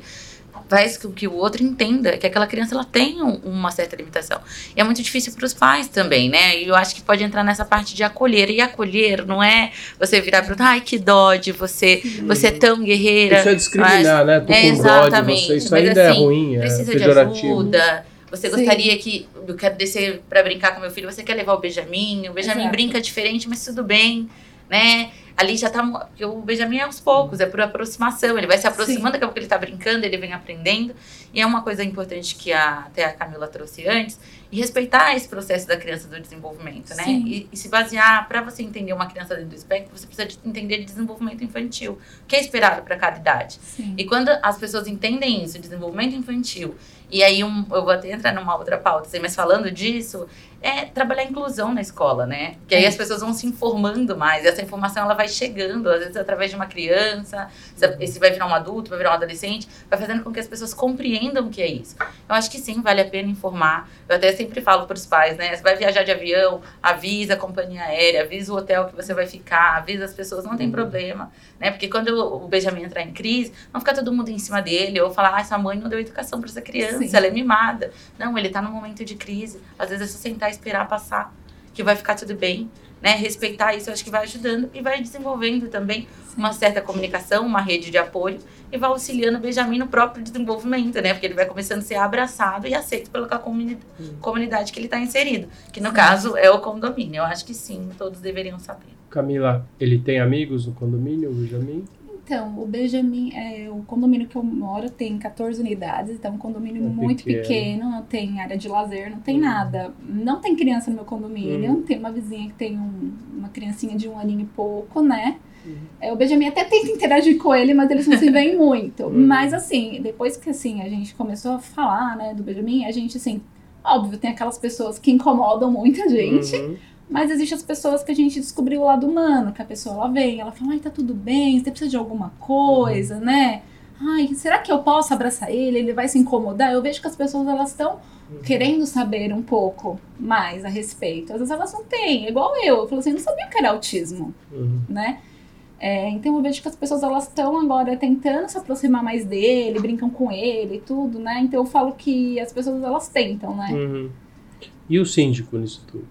faz com que o outro entenda que aquela criança ela tem um- uma certa limitação. E é muito difícil para os pais também, né? E eu acho que pode entrar nessa parte de acolher. E acolher não é você virar para ai que dó de você, você é tão guerreira. Isso é discriminar, né? Tô É, com dó de exatamente, você. Isso mas ainda é assim, ruim, é precisa de ajuda. Você Sim. gostaria que eu quero descer para brincar com meu filho, você quer levar o Benjamin? O Benjamin Exato. brinca diferente, mas tudo bem, né? Ali já tá. porque O Benjamin é aos poucos, é por aproximação. Ele vai se aproximando, daqui a pouco ele tá brincando, ele vem aprendendo. E é uma coisa importante que a, até a Camila trouxe antes, e respeitar esse processo da criança do desenvolvimento, né? E, e se basear, para você entender uma criança dentro do espectro, você precisa de entender de desenvolvimento infantil, o que é esperado para cada idade. Sim. E quando as pessoas entendem isso, desenvolvimento infantil, e aí um, eu vou até entrar numa outra pauta, mas falando disso, é trabalhar a inclusão na escola, né? Que aí É. as pessoas vão se informando mais, e essa informação ela vai chegando, às vezes através de uma criança, se- esse vai virar um adulto, vai virar um adolescente, vai fazendo com que as pessoas compreendam o que é isso. Eu acho que sim, vale a pena informar. Eu até sempre falo para os pais, né? Você vai viajar de avião, avisa a companhia aérea, avisa o hotel que você vai ficar, avisa as pessoas, não tem problema, né? Porque quando o Benjamin entrar em crise, não ficar todo mundo em cima dele ou falar, ah, essa mãe não deu educação para essa criança, Sim. ela é mimada. Não, ele tá num momento de crise. Às vezes é só sentar e esperar passar, que vai ficar tudo bem. né? Respeitar isso, eu acho que vai ajudando e vai desenvolvendo também uma certa comunicação, uma rede de apoio e vai auxiliando o Benjamin no próprio desenvolvimento, né? Porque ele vai começando a ser abraçado e aceito pela comuni comunidade que ele está inserido, que no caso é o condomínio. Eu acho que sim, todos deveriam saber. Camila, ele tem amigos no condomínio, o Benjamin? Então, o Benjamin, é, o condomínio que eu moro tem 14 unidades, então é um condomínio É muito pequeno. pequeno, não tem área de lazer, não tem Uhum. nada. Não tem criança no meu condomínio, Uhum. tem uma vizinha que tem um- uma criancinha de um aninho e pouco, né? Uhum. É, o Benjamin até tenta interagir com ele, mas eles não se veem muito. Uhum. Mas assim, depois que assim, a gente começou a falar, né, do Benjamin, a gente assim, óbvio, tem aquelas pessoas que incomodam muita gente. Uhum. Mas existem as pessoas que a gente descobriu o lado humano, que a pessoa ela vem, ela fala, ai, tá tudo bem, você precisa de alguma coisa, né? Ai, será que eu posso abraçar ele? Ele vai se incomodar? Eu vejo que as pessoas elas estão querendo saber um pouco mais a respeito. Às vezes elas não têm, é igual eu. Eu falo assim, eu não sabia o que era autismo, Uhum. né? É, então eu vejo que as pessoas elas estão agora tentando se aproximar mais dele, brincam com ele e tudo, né? Então eu falo que as pessoas elas tentam, né? Uhum. E o síndico nisso tudo?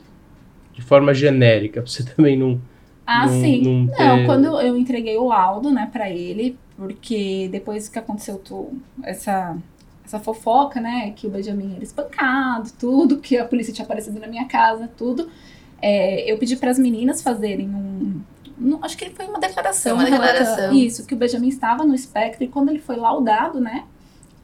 De forma genérica, pra você também não. Ah, não, sim. Não, Não, ter- quando eu entreguei o laudo, né, pra ele, porque depois que aconteceu tu, essa, essa fofoca, né, que o Benjamin era espancado, tudo, que a polícia tinha aparecido na minha casa, tudo, é, eu pedi para as meninas fazerem um. um- acho que foi uma declaração. Foi uma relatando- declaração. Isso, que o Benjamin estava no espectro e quando ele foi laudado, né,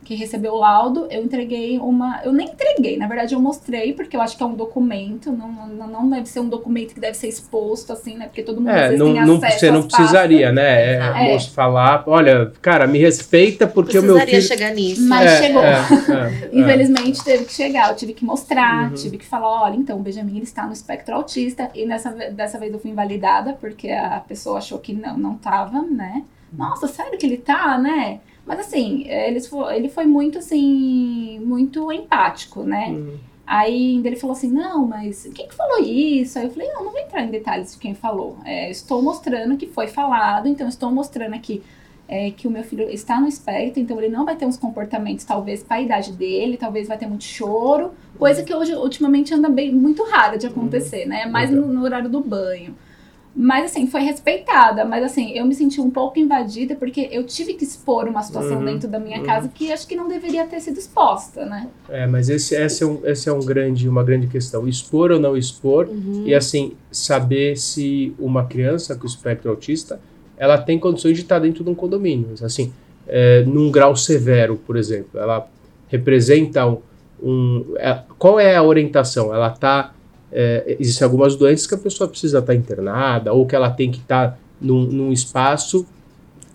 que recebeu o laudo, eu entreguei uma. Eu nem entreguei, na verdade eu mostrei, porque eu acho que é um documento, não, não, não deve ser um documento que deve ser exposto, assim, né? Porque todo mundo às É, vezes não, tem não, acesso você não às pastas. precisaria, né? É, moço falar, olha, cara, me respeita porque o meu Precisaria filho. chegar nisso. Mas É, chegou. é, é, é. Infelizmente teve que chegar, eu tive que mostrar, Uhum. tive que falar, olha, então o Benjamin ele está no espectro autista e nessa dessa vez eu fui invalidada porque a pessoa achou que não não tava, né? Nossa, sério que ele tá, né? Mas assim, eles fo- ele foi muito assim, muito empático, né? Uhum. Aí ainda ele falou assim, não, mas quem que falou isso? Aí eu falei, não, não vou entrar em detalhes de quem falou. É, estou mostrando que foi falado, então estou mostrando aqui é, que o meu filho está no espectro, então ele não vai ter uns comportamentos, talvez, para a idade dele, talvez vai ter muito choro, coisa que hoje, ultimamente, anda bem muito rara de acontecer, né? Mais no, no horário do banho. Mas assim, foi respeitada, mas assim, eu me senti um pouco invadida porque eu tive que expor uma situação Uhum, dentro da minha uhum. casa que acho que não deveria ter sido exposta, né? É, mas esse, esse é, um, esse é um grande, uma grande questão. Expor ou não expor, Uhum. e assim, saber se uma criança com espectro autista ela tem condições de estar dentro de um condomínio. Assim, é, num grau severo, por exemplo. Ela representa um. um- é, qual é a orientação? Ela está. Existem algumas doenças que a pessoa precisa estar internada, ou que ela tem que estar num, num espaço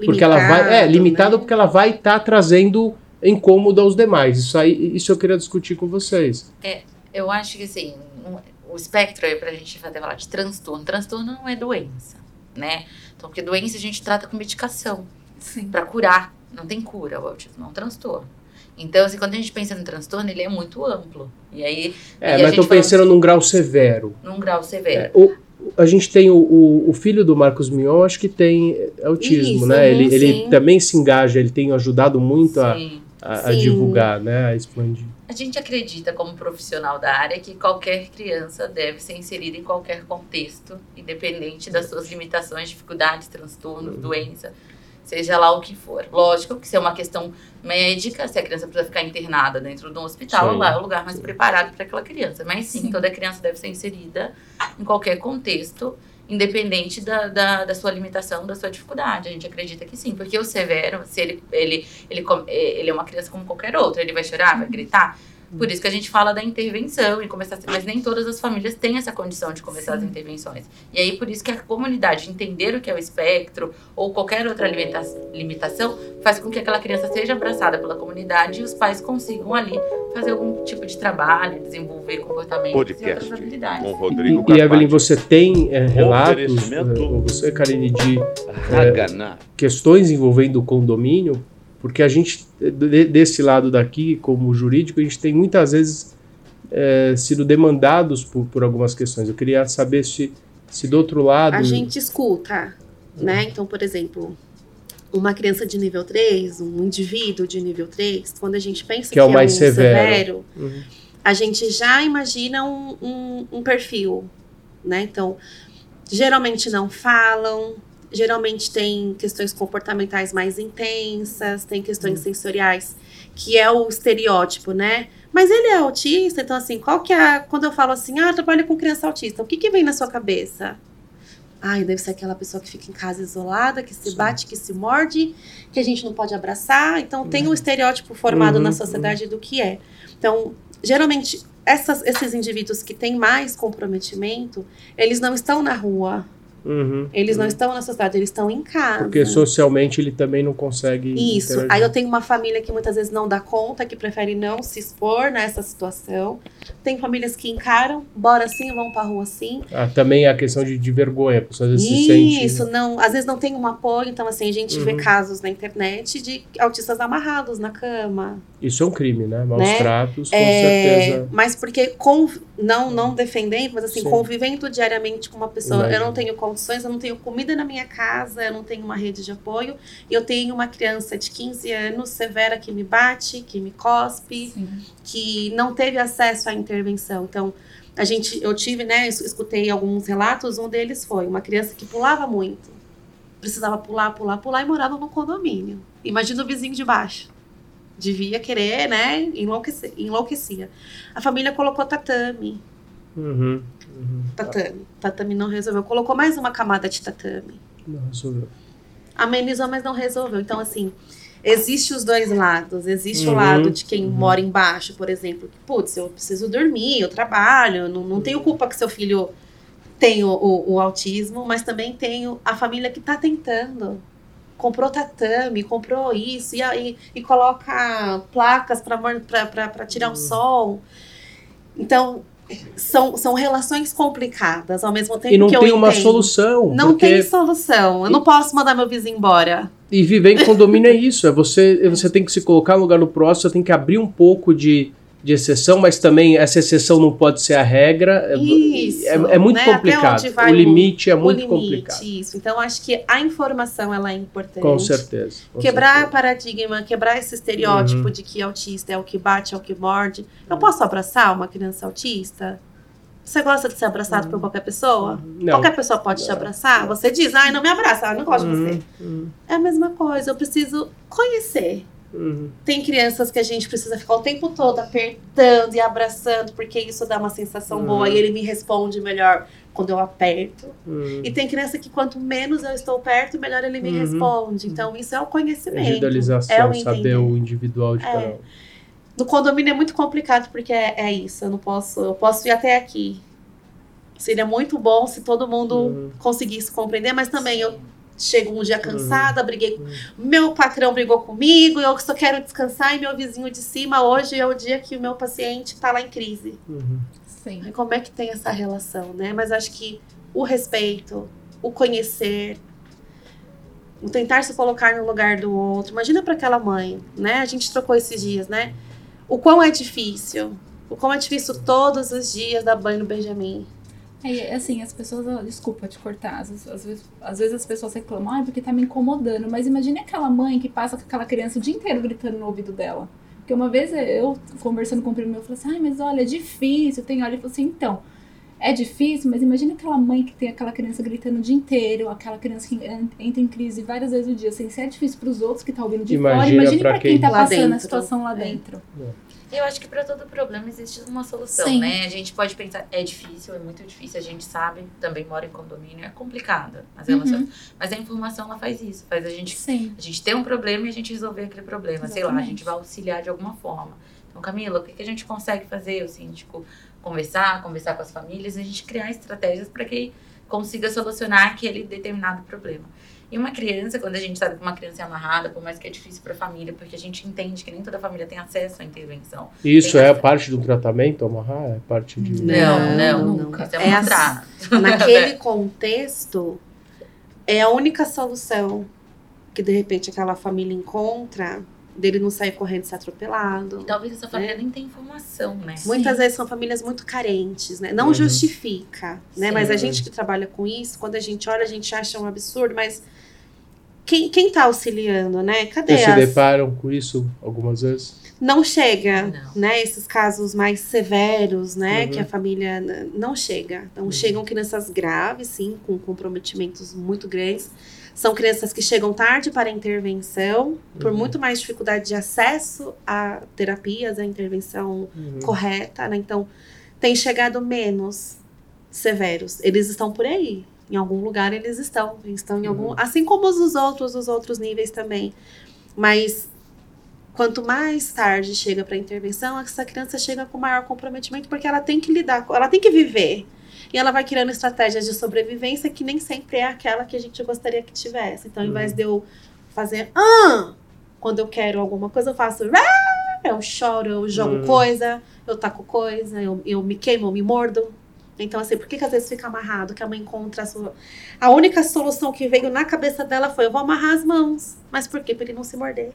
porque ela vai. É, limitado né? porque ela vai estar trazendo incômodo aos demais. Isso aí, isso eu queria discutir com vocês. Eu acho que assim, um- o espectro aí pra gente até falar de transtorno. Transtorno não é doença, né? Então, porque doença a gente trata com medicação pra curar. Não tem cura o autismo, é um transtorno. Então, assim, quando a gente pensa no transtorno, ele é muito amplo. E aí, É, E mas estou pensando num grau severo. num grau severo. É, o- a gente tem o, o, o filho do Marcos Mion, acho que tem autismo, Isso, né? uhum, Ele, ele sim. também se engaja, ele tem ajudado muito a, Sim. a, a Sim. divulgar, né? A expandir. A gente acredita, como profissional da área, que qualquer criança deve ser inserida em qualquer contexto, independente das suas limitações, dificuldades, transtornos, Uhum. doença, seja lá o que for. Lógico que se é uma questão médica, se a criança precisa ficar internada dentro de um hospital, Sim. lá é o lugar mais preparado para aquela criança. Mas sim, Sim. toda criança deve ser inserida em qualquer contexto, independente da, da, da sua limitação, da sua dificuldade. A gente acredita que sim, porque o severo, se ele, ele, ele, eh, ele é uma criança como qualquer outra, ele vai chorar, vai gritar. Por isso que a gente fala da intervenção e começar a ser, mas nem todas as famílias têm essa condição de começar as intervenções. E aí por isso que a comunidade entender o que é o espectro ou qualquer outra limita- limitação faz com que aquela criança seja abraçada pela comunidade e os pais consigam ali fazer algum tipo de trabalho, desenvolver comportamentos e outras Podcast habilidades. com E, Rodrigo e Evelyn, Carpati. você tem é, relatos, é, ou você, Karine, de Haganá. questões envolvendo o condomínio? Porque a gente, de- desse lado daqui, como jurídico, a gente tem muitas vezes é, sido demandados por, por algumas questões. Eu queria saber se, se do outro lado. A gente escuta, né? Então, por exemplo, uma criança de nível 3, um indivíduo de nível 3, quando a gente pensa Que é o mais um severo. severo, Uhum. a gente já imagina um, um, um perfil, né? Então, geralmente não falam, geralmente tem questões comportamentais mais intensas, tem questões sensoriais, que é o estereótipo, né? Mas ele é autista, então assim, qual que é a, quando eu falo assim, ah, trabalho com criança autista, o que que vem na sua cabeça? Ai, deve ser aquela pessoa que fica em casa isolada, que se Sim. bate, que se morde, que a gente não pode abraçar. Então tem um estereótipo formado Uhum, na sociedade do que é. Então, geralmente, essas- esses indivíduos que têm mais comprometimento, eles não estão na rua, Uhum. eles não estão na sociedade, eles estão em casa. Porque socialmente ele também não consegue. Isso. interagir. Aí eu tenho uma família que muitas vezes não dá conta, que prefere não se expor nessa situação. Tem famílias que encaram, bora sim, vão pra rua sim. Ah, também a questão de, de vergonha, a pessoa às vezes se sente. Isso, não, às vezes não tem um apoio, então assim, a gente vê Uhum. casos na internet de autistas amarrados na cama. Isso é um crime, né? Maus Né? tratos, com É, certeza. mas porque com, não não defendendo, mas assim, Sim. convivendo diariamente com uma pessoa, eu Imagino. não tenho condições, eu não tenho comida na minha casa, eu não tenho uma rede de apoio, e eu tenho uma criança de 15 anos severa que me bate, que me cospe, Sim. que não teve acesso à intervenção. Então, a gente, eu tive, né, es- escutei alguns relatos, um deles foi uma criança que pulava muito. Precisava pular, pular, pular e morava num condomínio. Imagina o vizinho de baixo. Devia querer, né, enlouquecer, enlouquecia. A família colocou tatame, Uhum. Uhum. tatame. Tatame não resolveu. Colocou mais uma camada de tatame. Não resolveu. amenizou, mas não resolveu. Então, assim, existe os dois lados. Existe o Uhum, lado de quem uhum. mora embaixo, por exemplo. que, Putz, eu preciso dormir, eu trabalho, não, não tenho culpa que seu filho tenha o, o- o autismo, mas também tenho a família que tá tentando. Comprou tatame, comprou isso, e, aí e coloca placas para tirar o sol. Então, são, são relações complicadas, ao mesmo tempo E não que tem uma entendo. solução. Não porque... tem solução. Eu não posso mandar meu vizinho embora. E viver em condomínio é isso. É você, você tem que se colocar no lugar do próximo, você tem que abrir um pouco de, de exceção, mas também essa exceção não pode ser a regra. É- Isso, É, é muito né? Complicado. O limite é o muito limite, complicado. Isso. Então, acho que a informação ela é importante. Com certeza. com Quebrar certeza. paradigma, quebrar esse estereótipo Uhum. de que autista é o que bate, é o que morde. Eu posso abraçar uma criança autista? Você gosta de ser abraçado por qualquer pessoa? Não. Qualquer pessoa pode te abraçar? Você diz, ai, não me abraça, eu não gosto de Uhum, você. uhum, É a mesma coisa, eu preciso conhecer. Uhum. Tem crianças que a gente precisa ficar o tempo todo apertando e abraçando, porque isso dá uma sensação Uhum. boa e ele me responde melhor quando eu aperto. Uhum. E tem criança que quanto menos eu estou perto, melhor ele me Uhum. responde. Então isso é o conhecimento. Individualização, é o saber entender. o individual de É. cada um. No condomínio é muito complicado porque é, é isso. Eu não posso, eu posso ir até aqui. Seria muito bom se todo mundo Uhum. conseguisse compreender, mas também eu chego um dia cansada, briguei Uhum. meu patrão brigou comigo, eu só quero descansar e meu vizinho de cima hoje é o dia que o meu paciente tá lá em crise. Uhum. Sim. E Como é que tem essa relação, né? Mas acho que o respeito, o conhecer, o tentar se colocar no lugar do outro. Imagina para aquela mãe, né? A gente trocou esses dias, né? O quão é difícil. O quão é difícil todos os dias dar banho no Benjamin. É, assim, as pessoas, desculpa te cortar, às, vezes- às vezes, às vezes as pessoas reclamam, ah, porque tá me incomodando, mas imagine aquela mãe que passa com aquela criança o dia inteiro gritando no ouvido dela. Porque uma vez eu, conversando com o primo meu, eu falei assim, mas olha, é difícil, tem hora, ele falou assim, então, é difícil, mas imagina aquela mãe que tem aquela criança gritando o dia inteiro, aquela criança que en- entra em crise várias vezes no dia, assim, se é difícil pros outros que tá ouvindo de fora, Imagina imagine pra pra quem, quem- tá passando a dentro. situação lá É. dentro. Eu acho que para todo problema existe uma solução, Sim. né? A gente pode pensar, é difícil, é muito difícil, a gente sabe, também mora em condomínio, é complicado as relações. Uhum. Mas a informação ela faz isso, faz a gente Sim. a gente tem um problema e a gente resolver aquele problema. Sei lá, a Exatamente. gente vai auxiliar de alguma forma. Então, Camila, o que, que a gente consegue fazer? O síndico conversar, conversar com as famílias, a gente criar estratégias para que consiga solucionar aquele determinado problema. E uma criança, quando a gente sabe que uma criança é amarrada, por mais que é difícil para a família, porque a gente entende que nem toda família tem acesso à intervenção. Isso é parte do tratamento, amarrar? É parte de. Não, Não, não, nunca. Isso é, É mostrar. Naquele contexto, é a única solução que de repente aquela família encontra dele não sair correndo e ser atropelado. E talvez essa família nem tenha informação, né? Muitas vezes são famílias muito carentes, né? Não Uhum. justifica, né? Sim. Mas a gente que trabalha com isso, quando a gente olha, a gente acha um absurdo, mas quem, quem tá auxiliando, né? Cadê Vocês se as... deparam com isso algumas vezes? Não chega, Não. né? Esses casos mais severos, né? Uhum. Que a família não chega. Então, chegam crianças graves, sim, com comprometimentos muito grandes. São crianças que chegam tarde para a intervenção, por Uhum. muito mais dificuldade de acesso a terapias, a intervenção Uhum. correta, né? Então, tem chegado menos severos. Eles estão por aí. Em algum lugar eles estão. Eles estão em algum. Uhum. Assim como os outros, os outros níveis também. Mas quanto mais tarde chega para a intervenção, essa criança chega com maior comprometimento, porque ela tem que lidar, ela tem que viver. E ela vai criando estratégias de sobrevivência que nem sempre é aquela que a gente gostaria que tivesse. Então, ao invés Uhum. de eu fazer ah, quando eu quero alguma coisa, eu faço "Ah", eu choro, eu jogo Uhum. coisa, eu taco coisa, eu, eu me queimo, eu me mordo. Então, assim, por que, que às vezes fica amarrado? Que a mãe encontra a sua. A única solução que veio na cabeça dela foi: eu vou amarrar as mãos. Mas por quê? Pra ele não se morder.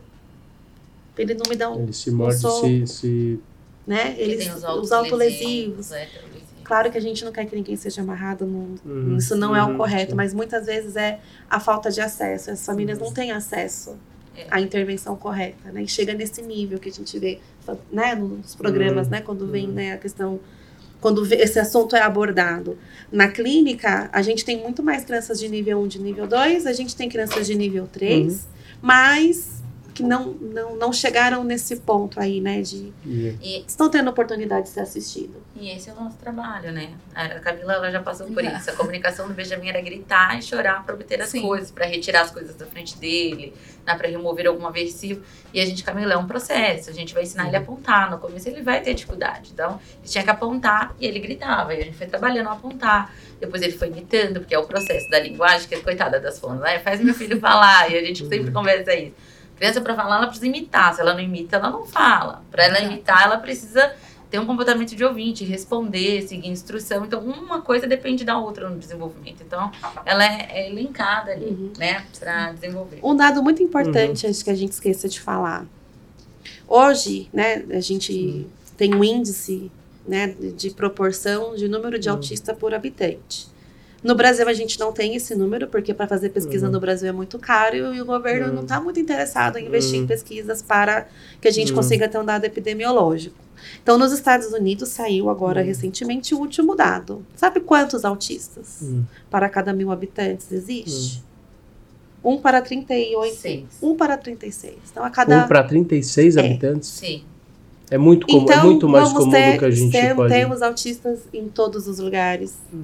Pra ele não me dar um. Ele se morde, soco. se, se Né? Eles, tem os os autolesivos. heterolesivos. Claro que a gente não quer que ninguém seja amarrado, não, Uhum, isso não é o uhum, correto, sim. mas muitas vezes é a falta de acesso. As famílias não têm acesso É. à intervenção correta, né? E chega nesse nível que a gente vê, né, nos programas, Uhum, né, quando vem, uhum. né, a questão quando esse assunto é abordado. Na clínica, a gente tem muito mais crianças de nível 1, de nível 2, a gente tem crianças de nível 3, Uhum. mas que não, não, não chegaram nesse ponto aí, né, de e- estão tendo oportunidade de ser assistido. e esse é o nosso trabalho, né? A Camila ela já passou por isso. A comunicação do Benjamin era gritar e chorar para obter as Sim. coisas, para retirar as coisas da frente dele, né, para remover algum aversivo. E a gente, Camila, é um processo. A gente vai ensinar ele a apontar. No começo ele vai ter dificuldade. Então, ele tinha que apontar e ele gritava. E a gente foi trabalhando a apontar. Depois ele foi imitando, porque é o processo da linguagem, que é coitada das fones, né? Faz meu filho falar. E a gente sempre conversa isso. Criança, para falar, ela precisa imitar. Se ela não imita, ela não fala. Para ela Exato. imitar, ela precisa ter um comportamento de ouvinte, responder, seguir instrução. Então, uma coisa depende da outra no desenvolvimento. Então, ela é, é linkada ali, Uhum. né? Para desenvolver. Um dado muito importante, antes que a gente esqueça de falar. Hoje, né, a gente tem um índice né, de proporção de número de Uhum. autistas por habitante. No Brasil, a gente não tem esse número, porque para fazer pesquisa Uhum. no Brasil é muito caro e o governo Uhum. não está muito interessado em investir Uhum. em pesquisas para que a gente Uhum. consiga ter um dado epidemiológico. Então, nos Estados Unidos, saiu agora Uhum. recentemente o último dado. Sabe quantos autistas Hum. para cada mil habitantes existe? Um para 38 Seis. 1 para 36. Então, a cada. Um para 36 É. habitantes. Sim. É muito, comum, é então, muito mais comum ter, do que a gente ter- pode. Temos autistas em todos os lugares. E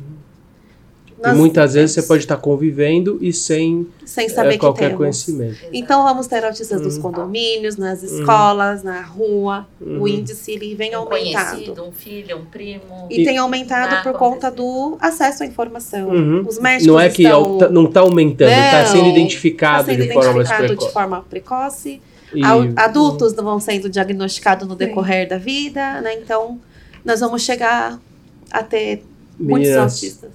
Nós muitas vezes você pode estar convivendo e sem Sem saber é, que qualquer temos. conhecimento. Então, vamos ter autistas nos Uhum. condomínios, nas escolas, na rua. Uhum. O índice ele vem um aumentado. conhecido, um filho, um primo. E, tem aumentado por conta do acesso à informação. Uhum. Os médicos Não é que estão não está aumentando, está Não, sendo tá identificado sendo de forma identificado precoce. de forma precoce. E- Adultos não vão sendo diagnosticados no decorrer da vida, né? Então, nós vamos chegar a ter muitos autistas.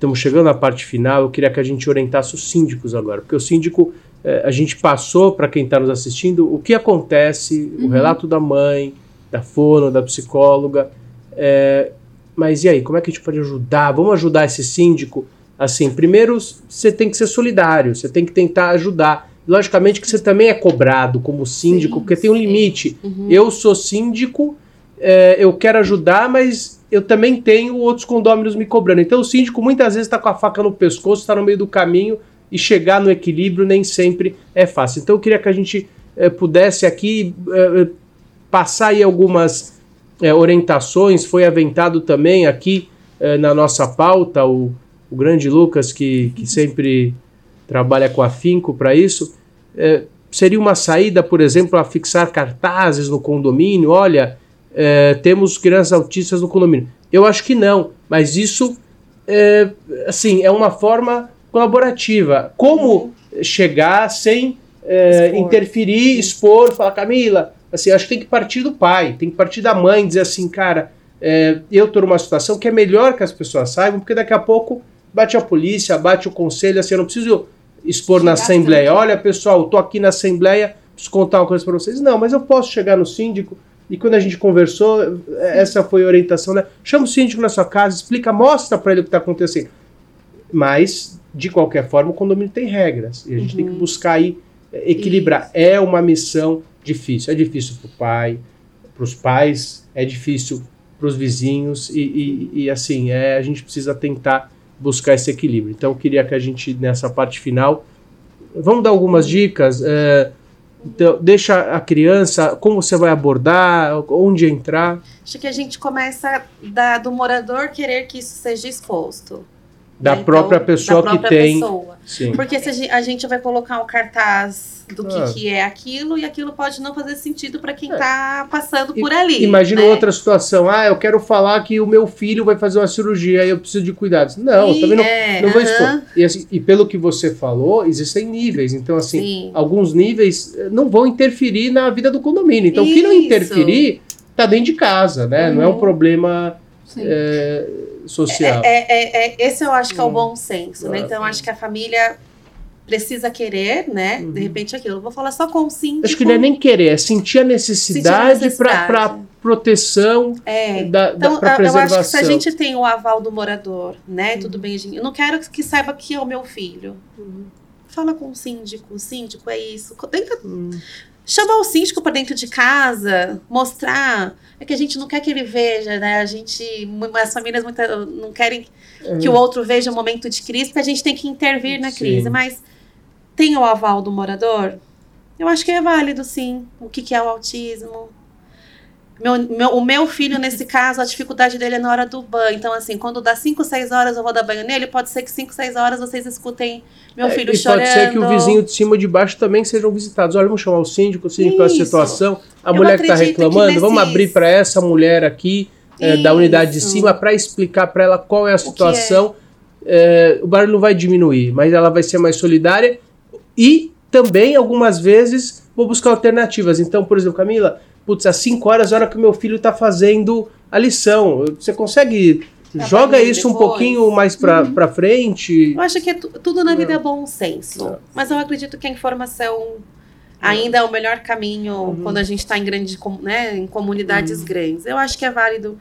Estamos chegando à parte final, eu queria que a gente orientasse os síndicos agora, porque o síndico, eh, a gente passou para quem está nos assistindo o que acontece, o Uhum. relato da mãe, da fono, da psicóloga, eh, mas e aí, como é que a gente pode ajudar? Vamos ajudar esse síndico? Assim, primeiro você tem que ser solidário, você tem que tentar ajudar. Logicamente que você também é cobrado como síndico, Sim, porque tem um sim. limite. Uhum. Eu sou síndico, é, eu quero ajudar, mas eu também tenho outros condôminos me cobrando. Então o síndico muitas vezes está com a faca no pescoço, está no meio do caminho e chegar no equilíbrio nem sempre é fácil. Então eu queria que a gente é, pudesse aqui é, passar aí algumas é, orientações. Foi aventado também aqui na nossa pauta o, o grande Lucas que, que sempre trabalha com afinco para isso. Seria uma saída, por exemplo, a fixar cartazes no condomínio? Olha, é, temos crianças autistas no condomínio. Eu acho que não, mas isso é, assim, é uma forma colaborativa. Como chegar sem é, Expor. interferir, expor, falar, Camila, assim, acho que tem que partir do pai, tem que partir da mãe, dizer assim, cara, é, eu estou numa situação que é melhor que as pessoas saibam, porque daqui a pouco bate a polícia, bate o conselho, assim, eu não preciso expor na Chegar assembleia. tanto. Olha, pessoal, estou aqui na assembleia, preciso contar uma coisa para vocês. Não, mas eu posso chegar no síndico e quando a gente conversou, essa foi a orientação, né? Chama o síndico na sua casa, explica, mostra para ele o que está acontecendo. Mas de qualquer forma, o condomínio tem regras. E a gente tem que Uhum. buscar aí é, equilibrar. Isso. É uma missão difícil. É difícil para o pai, para os pais, é difícil para os vizinhos. E, e- e, assim, é, a gente precisa tentar buscar esse equilíbrio. Então, eu queria que a gente, nessa parte final, vamos dar algumas dicas. é, então, deixa a criança, como você vai abordar, onde entrar. Acho que a gente começa da- do morador querer que isso seja exposto. Da né? própria Então, pessoa da que própria tem. pessoa. Sim. Porque se a gen- a gente vai colocar um cartaz do que, Ah. que é aquilo e aquilo pode não fazer sentido para quem É. está passando por ali. Imagina né? outra situação. Ah, eu quero falar que o meu filho vai fazer uma cirurgia e eu preciso de cuidados. Não, E- também não, é, não vou aham, expor. E, assim, e pelo que você falou, existem níveis. Então, assim, Sim. alguns níveis eh, não vão interferir na vida do condomínio. Então, o que não interferir tá dentro de casa, né? Não é um Uhum. problema Sim. Social. É, é- é- esse eu acho que é o bom senso, né? Então, sim. acho que a família precisa querer, né? Uhum. De repente aquilo. Eu vou falar só com o síndico. Acho que não é nem querer, é sentir a necessidade necessidade. para proteção É. da, Então, para eu- eu preservação. acho que se a gente tem o aval do morador, né? Uhum. Tudo bem, gente. Eu não quero que saiba que é o meu filho. Fala com o síndico. O síndico é isso. Tenta Hum, chamar o síndico para dentro de casa, mostrar. É que a gente não quer que ele veja, né? A gente, as famílias muita, não querem que o outro veja o momento de crise, porque a gente tem que intervir na Sim. crise. Mas tem o aval do morador? Eu acho que é válido, sim. O que, que é o autismo? Meu, meu- o meu filho, nesse caso, a dificuldade dele é na hora do banho. Então, assim, quando dá 5, 6 horas eu vou dar banho nele, pode ser que 5, 6 horas vocês escutem meu É, filho e chorando. pode ser que o vizinho de cima ou de baixo também sejam visitados. Olha, vamos chamar o síndico, o síndico é a Isso. situação. A Eu mulher que está acredito que reclamando, vamos abrir para essa mulher aqui é, da unidade de Isso. cima para explicar para ela qual é a que situação. É, o barulho não vai diminuir, mas ela vai ser mais solidária e também algumas vezes vou buscar alternativas. Então, por exemplo, Camila, putz, às 5 horas, é a hora que o meu filho está fazendo a lição. Você consegue Tá joga isso um depois. pouquinho mais para Uhum. pra frente? Eu acho que é tu- tudo na vida É. bom senso. É. Mas eu acredito que a informação ainda é o melhor caminho Uhum. quando a gente está em grande, né, em comunidades grandes. Eu acho que é válido,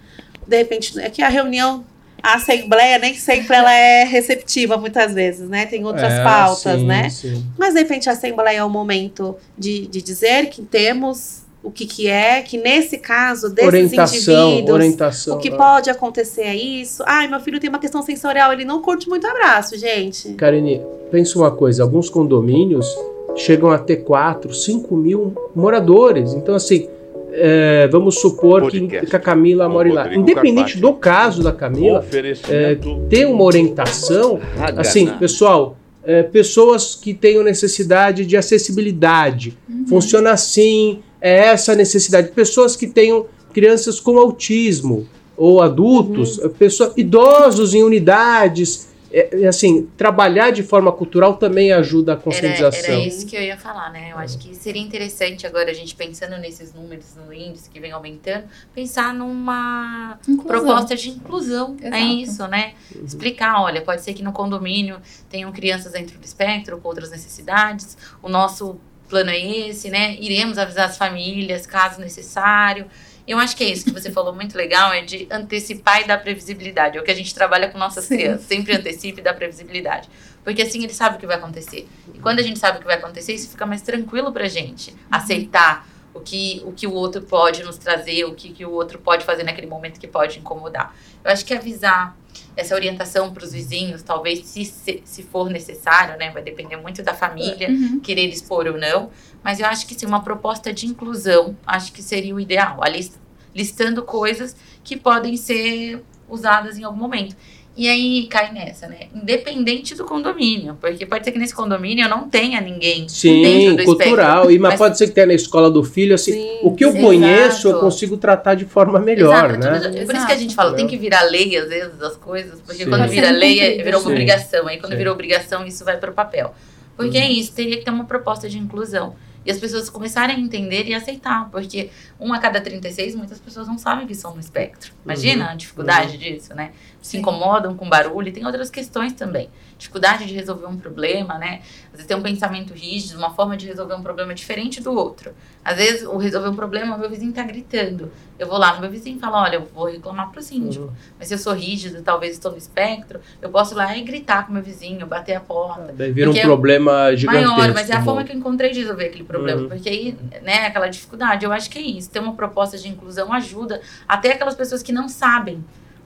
de repente, é que a reunião, a assembleia nem sempre ela é receptiva muitas vezes, né? Tem outras É, pautas, sim, né? sim. Mas de repente a assembleia é o momento de, de dizer que temos o que que é, que nesse caso desses orientação, indivíduos orientação. o que né? pode acontecer é isso. Ai, meu filho tem uma questão sensorial, ele não curte muito abraço, gente. Karine, pensa uma coisa, alguns condomínios chegam a ter 4, 5 mil moradores. Então, assim, é, vamos supor que, Podcast que a Camila more lá. Independente Carpati. do caso da Camila, Oferecimento ter uma orientação, Hagana. assim, pessoal, é, pessoas que tenham necessidade de acessibilidade, funciona assim, é essa necessidade. Pessoas que tenham crianças com autismo ou adultos, Uhum. pessoas, idosos em unidades. É, é assim, trabalhar de forma cultural também ajuda a Era, conscientização. era isso que eu ia falar, né? Eu acho que seria interessante agora a gente pensando nesses números, no índice que vem aumentando, pensar numa Inclusão. proposta de inclusão. É Exato. isso, né? Explicar, olha, pode ser que no condomínio tenham crianças dentro do espectro com outras necessidades. O nosso plano é esse, né? Iremos avisar as famílias caso necessário. Eu acho que é isso que você falou muito legal, é de antecipar e dar previsibilidade. É o que a gente trabalha com nossas Sim. crianças. Sempre antecipa e dá previsibilidade. Porque assim ele sabe o que vai acontecer. E quando a gente sabe o que vai acontecer, isso fica mais tranquilo pra gente. Aceitar o que, o que o outro pode nos trazer, o que, que o outro pode fazer naquele momento que pode incomodar. Eu acho que avisar essa orientação para os vizinhos, talvez se, se, se for necessário, né? Vai depender muito da família, Uhum. querer expor ou não. Mas eu acho que sim, uma proposta de inclusão, acho que seria o ideal. A lista, listando coisas que podem ser usadas em algum momento. E aí cai nessa, né? Independente do condomínio. Porque pode ser que nesse condomínio não tenha ninguém Sim, dentro do cultural. espectro. E, mas, Mas- pode ser que tenha na escola do filho, assim, Sim, o que eu sim, conheço eu exato. consigo tratar de forma melhor, Exato, né? tudo- por isso que a gente fala, tem que virar lei às vezes as coisas, porque Sim. quando vira lei, é- virou Sim. obrigação. Aí quando Sim. virou obrigação, isso vai para o papel. Porque Uhum. é isso, teria que ter uma proposta de inclusão. E as pessoas começarem a entender e aceitar, porque uma a cada 36, muitas pessoas não sabem que são no espectro. Imagina Uhum. a dificuldade disso, né? Se incomodam com barulho e tem outras questões também. Dificuldade de resolver um problema, né? Às vezes tem um pensamento rígido, uma forma de resolver um problema diferente do outro. Às vezes, o resolver um problema, o meu vizinho tá gritando. Eu vou lá no meu vizinho e falo, olha, eu vou reclamar pro síndico. Uhum. Mas se eu sou rígido, talvez estou no espectro, eu posso ir lá e gritar com meu vizinho, bater a porta. Daí vira um é problema gigantesco. Maior, mas é a forma que eu encontrei de resolver aquele problema. Uhum. Porque aí, né, aquela dificuldade, eu acho que é isso. Ter uma proposta de inclusão ajuda até aquelas pessoas que não sabem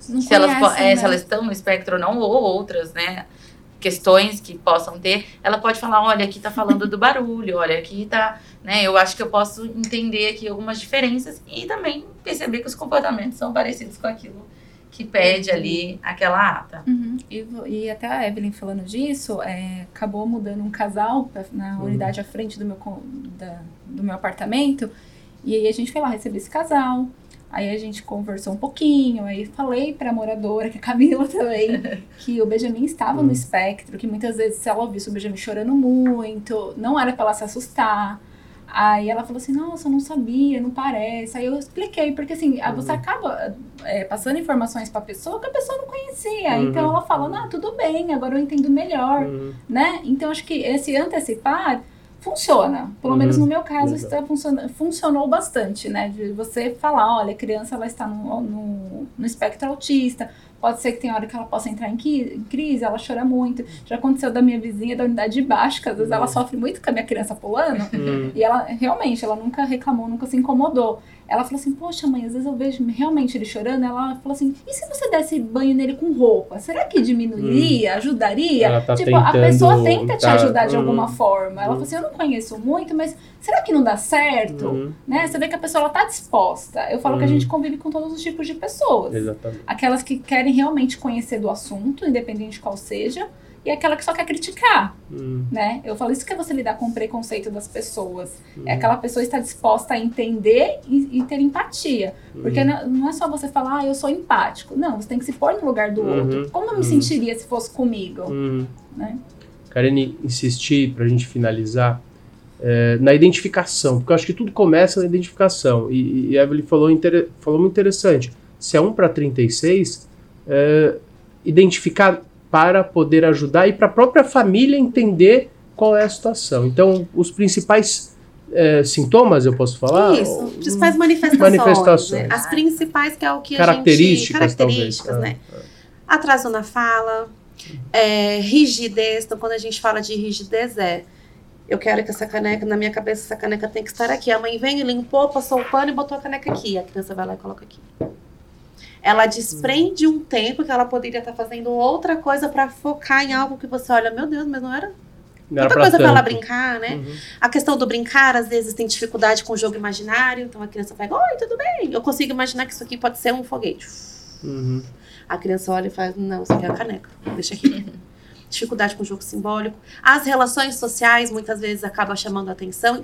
Não se, elas, conhecem, é, né? se elas estão no espectro ou não, ou outras, né? Questões que possam ter, ela pode falar, olha, aqui tá falando do barulho, olha, aqui tá, né? Eu acho que eu posso entender aqui algumas diferenças e também perceber que os comportamentos são parecidos com aquilo que pede ali aquela ata. Uhum. E, e até a Evelyn falando disso, é, acabou mudando um casal pra- na Uhum. unidade à frente do meu, da- do meu apartamento. E aí a gente foi lá receber esse casal. Aí a gente conversou um pouquinho, aí falei pra moradora, que é a Camila também, que o Benjamin estava Uhum. no espectro, que muitas vezes se ela ouvisse o Benjamin chorando muito, não era pra ela se assustar. Aí ela falou assim, nossa, eu não sabia, não parece. Aí eu expliquei, porque assim, a- você Uhum. acaba é, passando informações pra pessoa que a pessoa não conhecia. Uhum. Então ela fala, não, tudo bem, agora eu entendo melhor, Uhum. né? Então acho que esse antecipar funciona. Pelo Uhum. menos no meu caso, Legal. está funciona, funcionou bastante, né? De você falar, olha, a criança ela está no, no, no espectro autista. Pode ser que tem hora que ela possa entrar em, em crise, ela chora muito. Já aconteceu da minha vizinha da unidade de baixo, que às vezes ela Uhum. sofre muito com a minha criança pulando. Uhum. E ela, realmente, ela nunca reclamou, nunca se incomodou. Ela falou assim, poxa mãe, às vezes eu vejo realmente ele chorando. Ela falou assim, e se você desse banho nele com roupa? Será que diminuiria, ajudaria? Ela tá tipo, a tentando pessoa tenta te tá- ajudar de Uhum. alguma forma. Ela Uhum. falou assim, eu não conheço muito, mas será que não dá certo? Uhum. Né? Você vê que a pessoa ela tá disposta. Eu falo que a Uhum. gente convive com todos os tipos de pessoas. Exatamente. Aquelas que querem realmente conhecer do assunto, independente de qual seja, e aquela que só quer criticar Uhum. né? Eu falo, isso que é você lidar com o preconceito das pessoas. Uhum. É aquela pessoa estar disposta a entender e, e ter empatia. Porque Uhum. não, não é só você falar, ah, eu sou empático. Não, você tem que se pôr no lugar do Uhum. outro. Como eu me Uhum. sentiria se fosse comigo? Uhum. Né? Karine, insistir para a gente finalizar é, na identificação, porque eu acho que tudo começa na identificação. E, e a Evelyn falou, inter- falou muito interessante. Se é 1 para 36, é, identificar para poder ajudar e para a própria família entender qual é a situação. Então, os principais é, sintomas, eu posso falar? Isso, principais manifestações. Manifestações. né? As principais que é o que a características, gente... Características, talvez. né? Atraso na fala, é, rigidez. Então, quando a gente fala de rigidez, é... Eu quero que essa caneca, na minha cabeça, essa caneca tem que estar aqui. A mãe vem, limpou, passou o pano e botou a caneca aqui. A criança vai lá e coloca aqui. Ela desprende um tempo que ela poderia estar fazendo outra coisa para focar em algo que você olha, meu Deus, mas não era Não outra pra coisa para ela brincar, né? Uhum. A questão do brincar, às vezes tem dificuldade com o jogo imaginário, então a criança pega, oi, tudo bem? Eu consigo imaginar que isso aqui pode ser um foguete. Uhum. A criança olha e faz, não, isso aqui é a caneca, deixa aqui. dificuldade com o jogo simbólico. As relações sociais muitas vezes acabam chamando a atenção.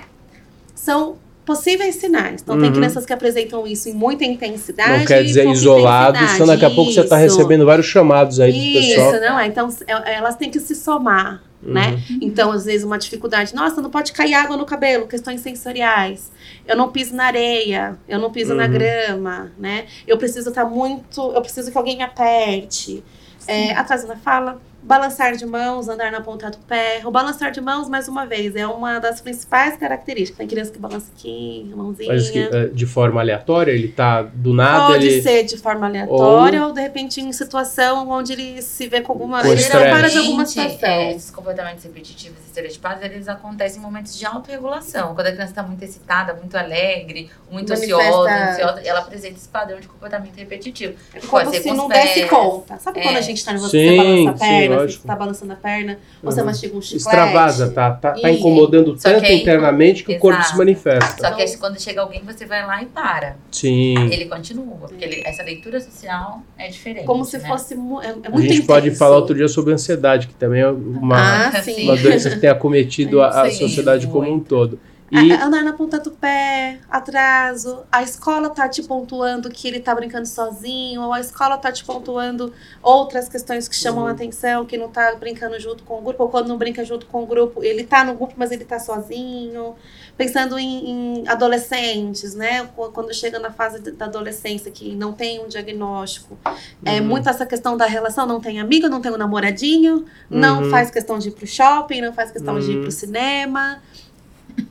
São possíveis sinais. Então, tem Uhum. crianças que apresentam isso em muita intensidade. Não quer dizer isolado, senão daqui a pouco você está Isso. recebendo vários chamados aí do Isso, pessoal. não é? Então, é- elas têm que se somar, né? Uhum. Então, às vezes, uma dificuldade. Nossa, não pode cair água no cabelo, questões sensoriais. Eu não piso na areia, eu não piso na Uhum. grama, né? Eu preciso estar muito. Eu preciso que alguém me aperte. É, atraso na fala, balançar de mãos, andar na ponta do pé. O balançar de mãos, mais uma vez, é uma das principais características. Tem criança que balança aqui, mãozinha. Mas que, é, de forma aleatória, ele tá do nada, Pode ele... ser de forma aleatória ou... de repente em situação onde ele se vê com alguma. Com ele não para de alguma situação. é, esses comportamentos repetitivos e estereotipados, eles acontecem em momentos de autorregulação. Quando a criança está muito excitada, muito alegre, muito Manifesta- ansiosa, ansiosa, ela apresenta esse padrão de comportamento repetitivo. É Pode como ser se com não os desse pés. conta. Sabe É. quando a gente tá nervoso, Sim, você balança a sim, perna, você lógico. tá balançando a perna, ou você Uhum. mastiga um chiclete. Extravasa, tá, tá, tá Isso. incomodando Só tanto que aí- internamente que o corpo se Exato. manifesta. Só que aí, quando chega alguém, você vai lá e para. Sim. Ele continua, porque ele- essa leitura social é diferente. Como se né? fosse. mu- É, é A muito gente pode intenso. falar outro dia sobre ansiedade, que também é uma, Ah, uma doença que tem acometido a, a sociedade como um todo. E A- Andar na ponta do pé, atraso, a escola tá te pontuando que ele tá brincando sozinho, ou a escola tá te pontuando outras questões que chamam a atenção, que não tá brincando junto com o grupo, ou quando não brinca junto com o grupo, ele tá no grupo, mas ele tá sozinho. Pensando em, em adolescentes, né? Qu- Quando chega na fase da adolescência, que não tem um diagnóstico. É Uhum. muito essa questão da relação, não tem amigo, não tem um namoradinho, não Uhum. faz questão de ir pro shopping, não faz questão de ir Uhum. pro cinema.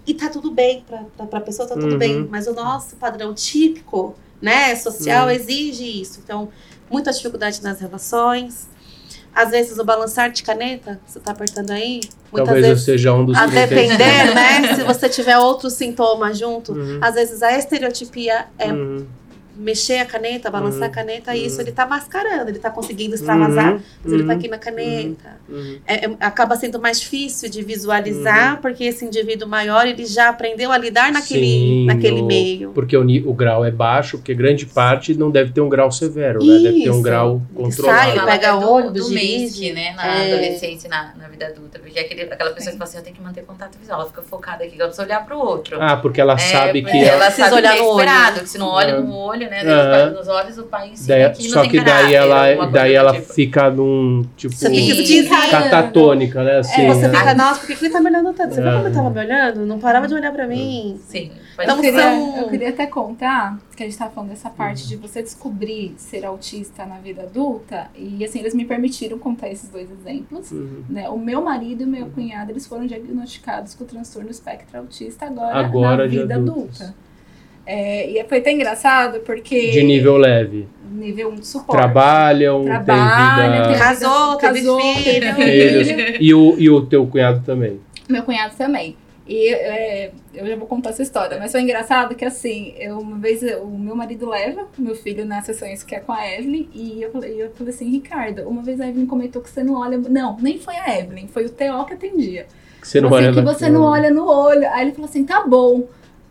E tá tudo bem, pra, pra, pra pessoa tá tudo Uhum. bem. Mas o nosso padrão típico, né, social, Uhum. exige isso. Então, muita dificuldade nas relações. Às vezes o balançar de caneta, você tá apertando aí, muitas talvez eu vezes. seja um dos A 36. depender, né? Se você tiver outros sintomas junto, Uhum. às vezes a estereotipia é Uhum. Mexer a caneta, balançar Uhum. a caneta, e isso Uhum. ele tá mascarando, ele tá conseguindo extravasar, Uhum. mas ele tá Uhum. aqui na caneta. Uhum. É- é- acaba sendo mais difícil de visualizar, porque esse indivíduo maior, ele já aprendeu a lidar naquele, Sim, naquele o- meio. Porque o, o grau é baixo, porque grande parte não deve ter um grau severo, né? Deve ter um grau controlado. sai, pega o olho do do né? Na É. adolescência e na, na vida adulta. Porque é aquele, aquela pessoa que fala assim, eu tenho que manter contato visual. Ela fica focada aqui, ela precisa olhar pro outro. Ah, porque ela É, sabe que. ela Precisa sabe olhar que é no olho. esperado, que se não olha É. no olho, né? Aham. Nos olhos o pai ensina Daí- que só que daí ela, alguma daí coisa ela tipo. fica num tipo Sim. catatônica, né? Assim, É, você né? fica, nossa, por que ele tá me olhando tanto? Você viu É. como ele tava me olhando? Não parava de olhar pra É. mim. Sim. Então, Eu queria, são- eu queria até contar que a gente tava falando dessa parte Uhum. de você descobrir ser autista na vida adulta. E assim, eles me permitiram contar esses dois exemplos. Uhum. Né? O meu marido e o meu cunhado, eles foram diagnosticados com o transtorno espectro autista agora, Agora na vida adultos. adulta. É, e foi até engraçado porque. De nível leve. nível 1 de suporte. Trabalham, Trabalha, tem vida. Casou, teve casou, filho. teve filho. E o, e o teu cunhado também. Meu cunhado também. E é, eu já vou contar essa história, mas foi engraçado que assim, eu, uma vez o meu marido leva o meu filho nas sessões que é com a Evelyn, e eu falei, eu falei assim, Ricardo, uma vez a Evelyn comentou que você não olha. Não, nem foi a Evelyn, foi o Theo que atendia. Que você não Falou olha assim, que você não olha no olho. Aí ele falou assim, tá bom.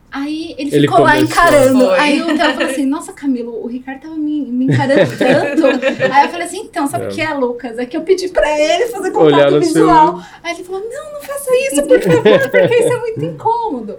Aí ele, Ele ficou lá encarando. Foi. Aí o Theo falou assim, nossa, Camilo, o Ricardo tava me, me encarando tanto. Aí eu falei assim, então, sabe o É. que é, Lucas? É que eu pedi pra ele fazer contato seu visual. olho. Aí ele falou, não, não faça isso, por favor, porque isso é muito incômodo.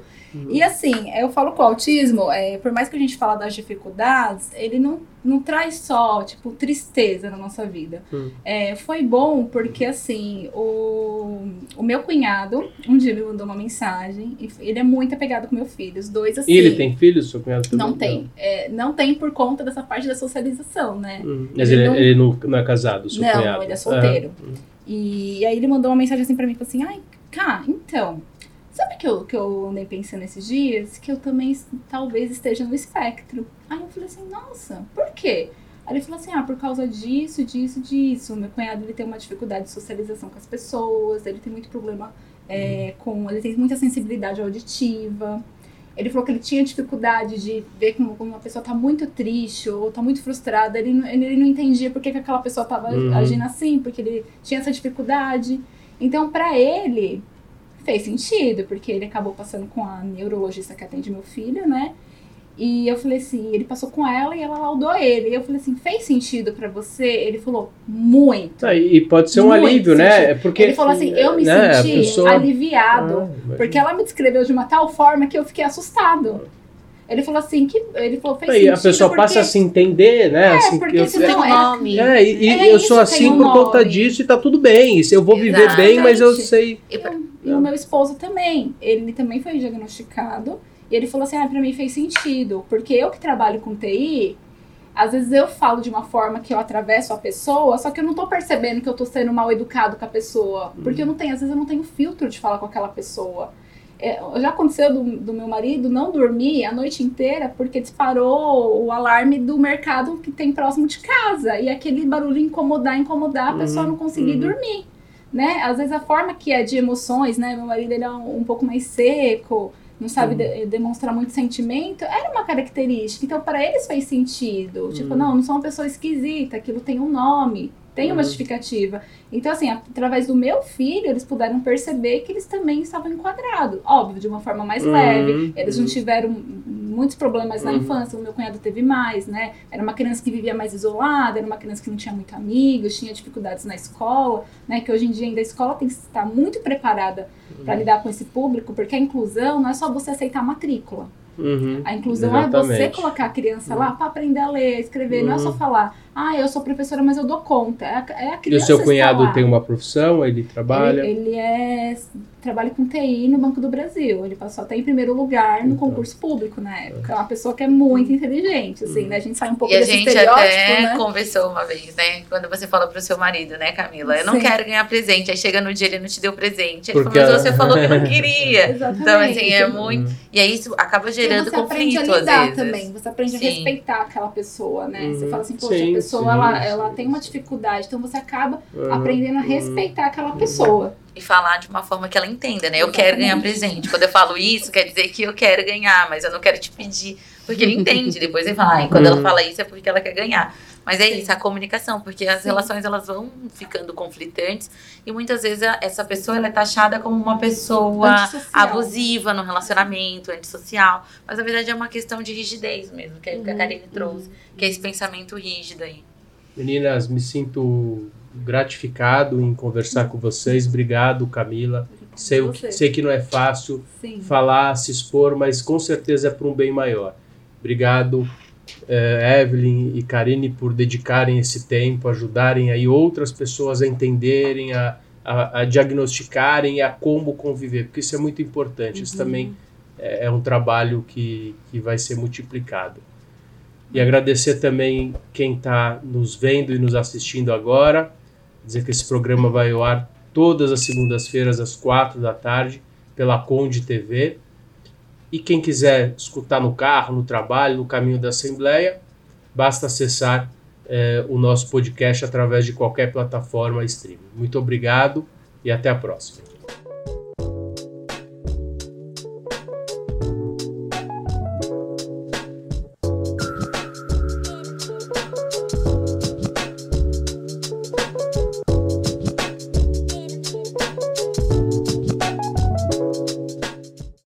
E assim, eu falo que o autismo, é, por mais que a gente fala das dificuldades, ele não, não traz só, tipo, tristeza na nossa vida. Hum. É, foi bom porque, assim, o, o meu cunhado, um dia me mandou uma mensagem, e ele é muito apegado com meu filho, os dois, assim... E ele tem filhos, seu cunhado também? Não tem. É, não tem por conta dessa parte da socialização, né? Hum, Mas Ele ele, não- ele não, não é casado, seu Não, cunhado? ele é solteiro. Ah, hum. E aí ele mandou uma mensagem assim pra mim, falou assim, ai, cá, então, sabe que eu, que eu andei pensando esses dias? Que eu também talvez esteja no espectro. Aí eu falei assim, nossa, por quê? Aí ele falou assim, ah, por causa disso, disso, disso. Meu cunhado, ele tem uma dificuldade de socialização com as pessoas, ele tem muito problema é, com... Ele tem muita sensibilidade auditiva. Ele falou que ele tinha dificuldade de ver como, como uma pessoa tá muito triste ou tá muito frustrada. Ele, não- ele, ele não entendia por que, que aquela pessoa tava Uhum. agindo assim, porque ele tinha essa dificuldade. Então, pra ele, fez sentido, porque ele acabou passando com a neurologista que atende meu filho, né? E eu falei assim, ele passou com ela e ela laudou ele. E eu falei assim, fez sentido pra você? Ele falou, muito. Ah, e e pode ser um alívio, né? sentido. É porque, ele falou assim, eu me né, senti pessoa- aliviado. Ah. Porque ela me descreveu de uma tal forma que eu fiquei assustado. Ele falou assim, que ele falou, fez Aí sentido a pessoa porque... passa a se entender, né? É, assim, porque eu, um é- nome. é, e, e É eu isso, sou assim um por conta nome. disso e tá tudo bem. Eu vou viver bem, mas eu Exatamente. sei. E pra- E o meu esposo também. Ele também foi diagnosticado. E ele falou assim: ah, pra mim fez sentido. Porque eu que trabalho com TI, às vezes eu falo de uma forma que eu atravesso a pessoa, só que eu não tô percebendo que eu tô sendo mal educado com a pessoa. Porque eu não tenho, às vezes eu não tenho filtro de falar com aquela pessoa. É, já aconteceu do, do meu marido não dormir a noite inteira porque disparou o alarme do mercado que tem próximo de casa. E aquele barulho incomodar, incomodar, a pessoa Uhum, não conseguir uhum. dormir né? Às vezes a forma que é de emoções, né? Meu marido ele é um, um pouco mais seco, não sabe Uhum. de- demonstrar muito sentimento. Era uma característica. Então para eles fez sentido. Tipo, Uhum. não, não sou uma pessoa esquisita. Aquilo tem um nome, tem uma Uhum. justificativa. Então assim, através do meu filho eles puderam perceber que eles também estavam enquadrados. Óbvio, de uma forma mais Uhum, leve. Eles não uhum. tiveram muitos problemas na Uhum. infância, o meu cunhado teve mais, né? Era uma criança que vivia mais isolada, era uma criança que não tinha muito amigos, tinha dificuldades na escola, né? Que hoje em dia ainda a escola tem que estar muito preparada para lidar com esse público, porque a inclusão não é só você aceitar a matrícula. Uhum. A inclusão é você Exatamente. colocar a criança lá para aprender a ler, a escrever, não é só Uhum. falar, ah, eu sou professora, mas eu dou conta. É a, é a E o criança seu cunhado tem uma profissão, ele trabalha. Ele, ele é trabalha com TI no Banco do Brasil. Ele passou até em primeiro lugar no Então. concurso público na época. É uma pessoa que é muito inteligente, assim, né? A gente sai um pouco E a desse gente estereótipo, até né? conversou uma vez, né? Quando você fala pro seu marido, né, Camila? Eu não Sim. quero ganhar presente. Aí chega no dia ele não te deu presente. Ele Porque falou, mas você falou que não queria. Exatamente. Então, assim, é muito. E aí isso acaba gerando você aprende conflito a às lidar vezes. também, você aprende a Sim. respeitar aquela pessoa, né? Você Uhum. fala assim, poxa, Sim, a pessoa sim, ela, sim. ela tem uma dificuldade, então você acaba Uhum. aprendendo a respeitar aquela pessoa. E falar de uma forma que ela entenda, né? Eu quero ganhar Exatamente. presente. Quando eu falo isso, quer dizer que eu quero ganhar, mas eu não quero te pedir. Porque ele entende. Depois ele fala, ai, quando ela Uhum. fala isso é porque ela quer ganhar. Mas é Sim. isso, a comunicação, porque as Sim. relações elas vão ficando conflitantes e muitas vezes essa pessoa ela é taxada como uma pessoa Antissocial. abusiva no relacionamento, antissocial. Mas na verdade é uma questão de rigidez mesmo, que é o que a Uhum, Karine trouxe, que é esse pensamento rígido aí. Meninas, me sinto gratificado em conversar com vocês. Obrigado, Camila. Sei, sei que não é fácil Sim. falar, se expor, mas com certeza é para um bem maior. Obrigado, eh, Evelyn e Karine, por dedicarem esse tempo, ajudarem aí outras pessoas a entenderem, a, a, a diagnosticarem e a como conviver, porque isso é muito importante. Isso também é, é um trabalho que, que vai ser multiplicado. E agradecer também quem está nos vendo e nos assistindo agora. Dizer que esse programa vai ao ar todas as segundas-feiras, às quatro da tarde, pela Conde TV. E quem quiser escutar no carro, no trabalho, no caminho da Assembleia, basta acessar eh, o nosso podcast através de qualquer plataforma streaming. Muito obrigado e até a próxima.